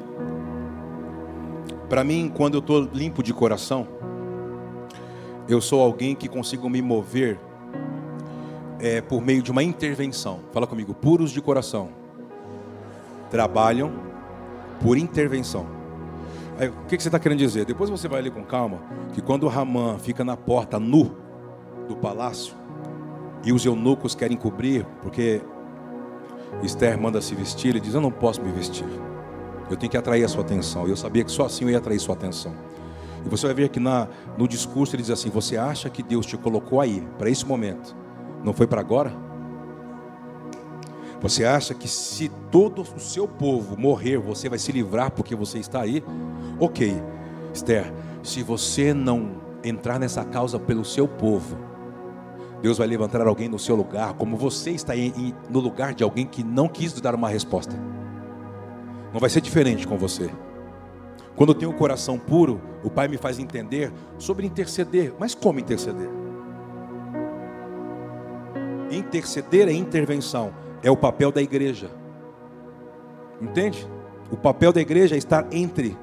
para mim, quando eu estou limpo de coração, eu sou alguém que consigo me mover é, por meio de uma intervenção. Fala comigo, puros de coração. Trabalham por intervenção. Aí, o que, que você está querendo dizer? Depois você vai ler com calma que quando Ramã fica na porta nu do palácio e os eunucos querem cobrir, porque Esther manda se vestir, ele diz: Eu não posso me vestir. Eu tenho que atrair a sua atenção. Eu sabia que só assim eu ia atrair sua atenção. E você vai ver que na, no discurso ele diz assim: Você acha que Deus te colocou aí, para esse momento? Não foi para agora? Você acha que se todo o seu povo morrer, você vai se livrar porque você está aí? Ok, Esther, se você não entrar nessa causa pelo seu povo, Deus vai levantar alguém no seu lugar, como você está aí no lugar de alguém que não quis dar uma resposta. Não vai ser diferente com você. Quando eu tenho o coração puro, o Pai me faz entender sobre interceder. Mas como interceder? Interceder é intervenção, é o papel da igreja. Entende? O papel da igreja é estar entre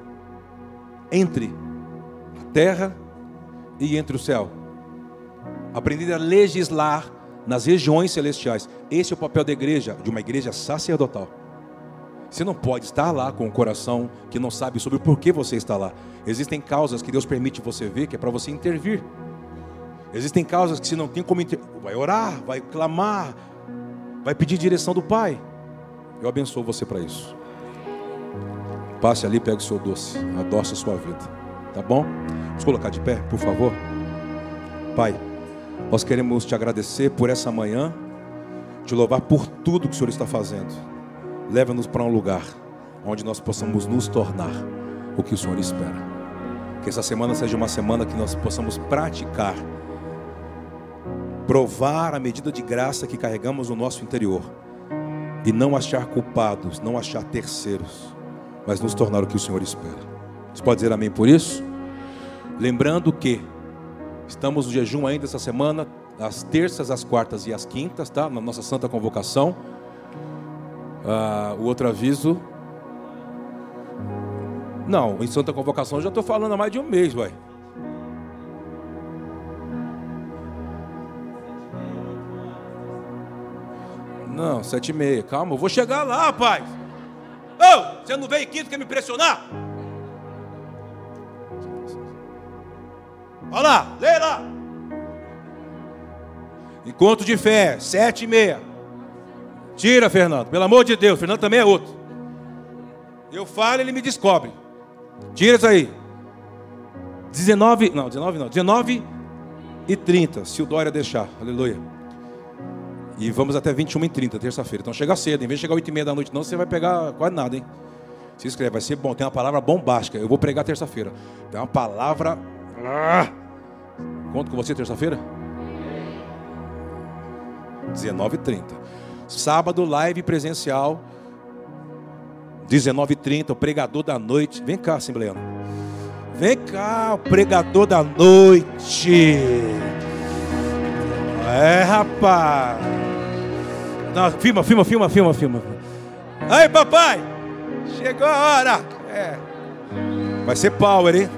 entre a terra e entre o céu. Aprender a legislar nas regiões celestiais. Esse é o papel da igreja, de uma igreja sacerdotal. Você não pode estar lá com o coração que não sabe sobre o porquê você está lá. Existem causas que Deus permite você ver que é para você intervir. Existem causas que você não tem como inter... vai orar, vai clamar, vai pedir direção do Pai. Eu abençoo você para isso. Passe ali, pegue o seu doce, adoce a sua vida. Tá bom? Vamos colocar de pé, por favor. Pai, nós queremos te agradecer por essa manhã, te louvar por tudo que o Senhor está fazendo. Leva-nos para um lugar onde nós possamos nos tornar o que o Senhor espera. Que essa semana seja uma semana que nós possamos praticar, provar a medida de graça que carregamos no nosso interior e não achar culpados, não achar terceiros, mas nos tornar o que o Senhor espera. Você pode dizer amém por isso? Lembrando que estamos no jejum ainda essa semana, As terças, as quartas e as quintas, tá? Na nossa santa convocação. Ah, o outro aviso. Não, em santa convocação já estou falando há mais de um mês, vai. Não, sete e meia. Calma, eu vou chegar lá, rapaz. Ô, oh, você não veio aqui, quer me impressionar? Olha lá, lê lá. Encontro de fé, sete e meia. Tira, Fernando, pelo amor de Deus. Fernando também é outro. Eu falo, ele me descobre. Tira isso aí. 19, não, 19 não, 19 e 30, se o Dória deixar. Aleluia. E vamos até 21 e 30, terça-feira. Então chega cedo, em vez de chegar 8 e meia da noite, não, você vai pegar quase nada, hein? Se inscreve, vai ser bom. Tem uma palavra bombástica. Eu vou pregar terça-feira. Tem uma palavra. Ah! Conto com você terça-feira? 19h30. Sábado, live presencial. 19h30, o pregador da noite. Vem cá, Assembleano. Vem cá, o pregador da noite. É, rapaz. Não, filma, filma, filma, filma, filma. Aí, papai. Chegou a hora. É. Vai ser power, hein?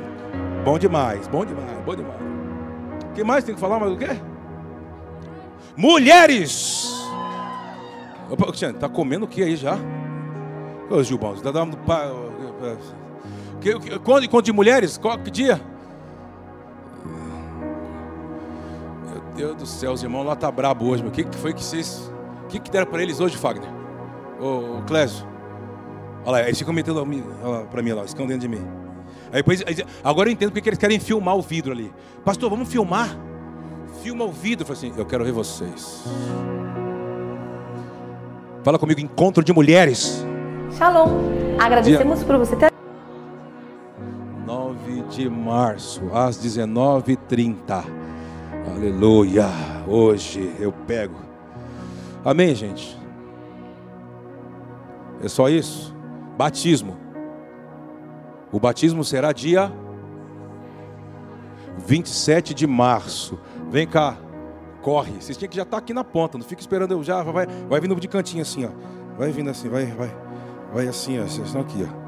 Bom demais, bom demais, bom demais. O que mais tem que falar mais do quê? Mulheres! Opa, Cristiano, tá comendo o que aí já? Ô Gilbão, você tá dando. Quando de mulheres? Qual que dia? Meu Deus do céu, os irmãos lá tá brabo hoje, meu. O que, que foi que vocês. O que, que deram para eles hoje, Fagner? Ô, ô Clésio. Olha lá, eles ficam metendo para mim lá, escondendo de mim. Aí depois, agora eu entendo porque eles querem filmar o vidro ali. Pastor, vamos filmar? Filma o vidro. Eu falei assim, eu quero ver vocês. Fala comigo, encontro de mulheres. Shalom. Agradecemos Dia... por você ter. 9 de março, às 19h30. Aleluia. Hoje eu pego. Amém, gente? É só isso? Batismo. O batismo será dia 27 de março. Vem cá, corre. Vocês tinham que já estar tá aqui na ponta, não fica esperando eu já. Vai, vai vindo de cantinho assim, ó. Vai vindo assim, vai, vai. Vai assim, ó. Vocês estão aqui, ó.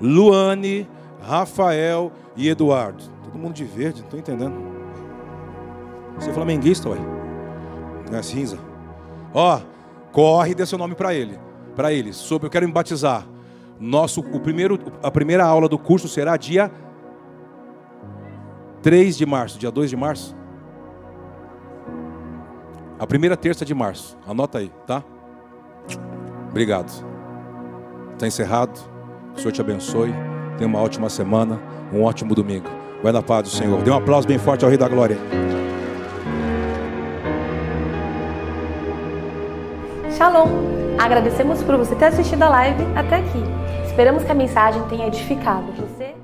Luane, Rafael e Eduardo. Todo mundo de verde, não estou entendendo. Você é flamenguista, ué? É cinza? Ó, corre e dê seu nome para ele. Para eles. Sobre eu quero me batizar. Nosso, o primeiro, a primeira aula do curso será dia 3 de março, dia 2 de março. A primeira terça de março. Anota aí, tá? Obrigado. Está encerrado. O Senhor te abençoe. Tenha uma ótima semana, um ótimo domingo. Vai na paz do Senhor. Dê um aplauso bem forte ao Rei da Glória. Shalom. Agradecemos por você ter assistido a live até aqui. Esperamos que a mensagem tenha edificado você.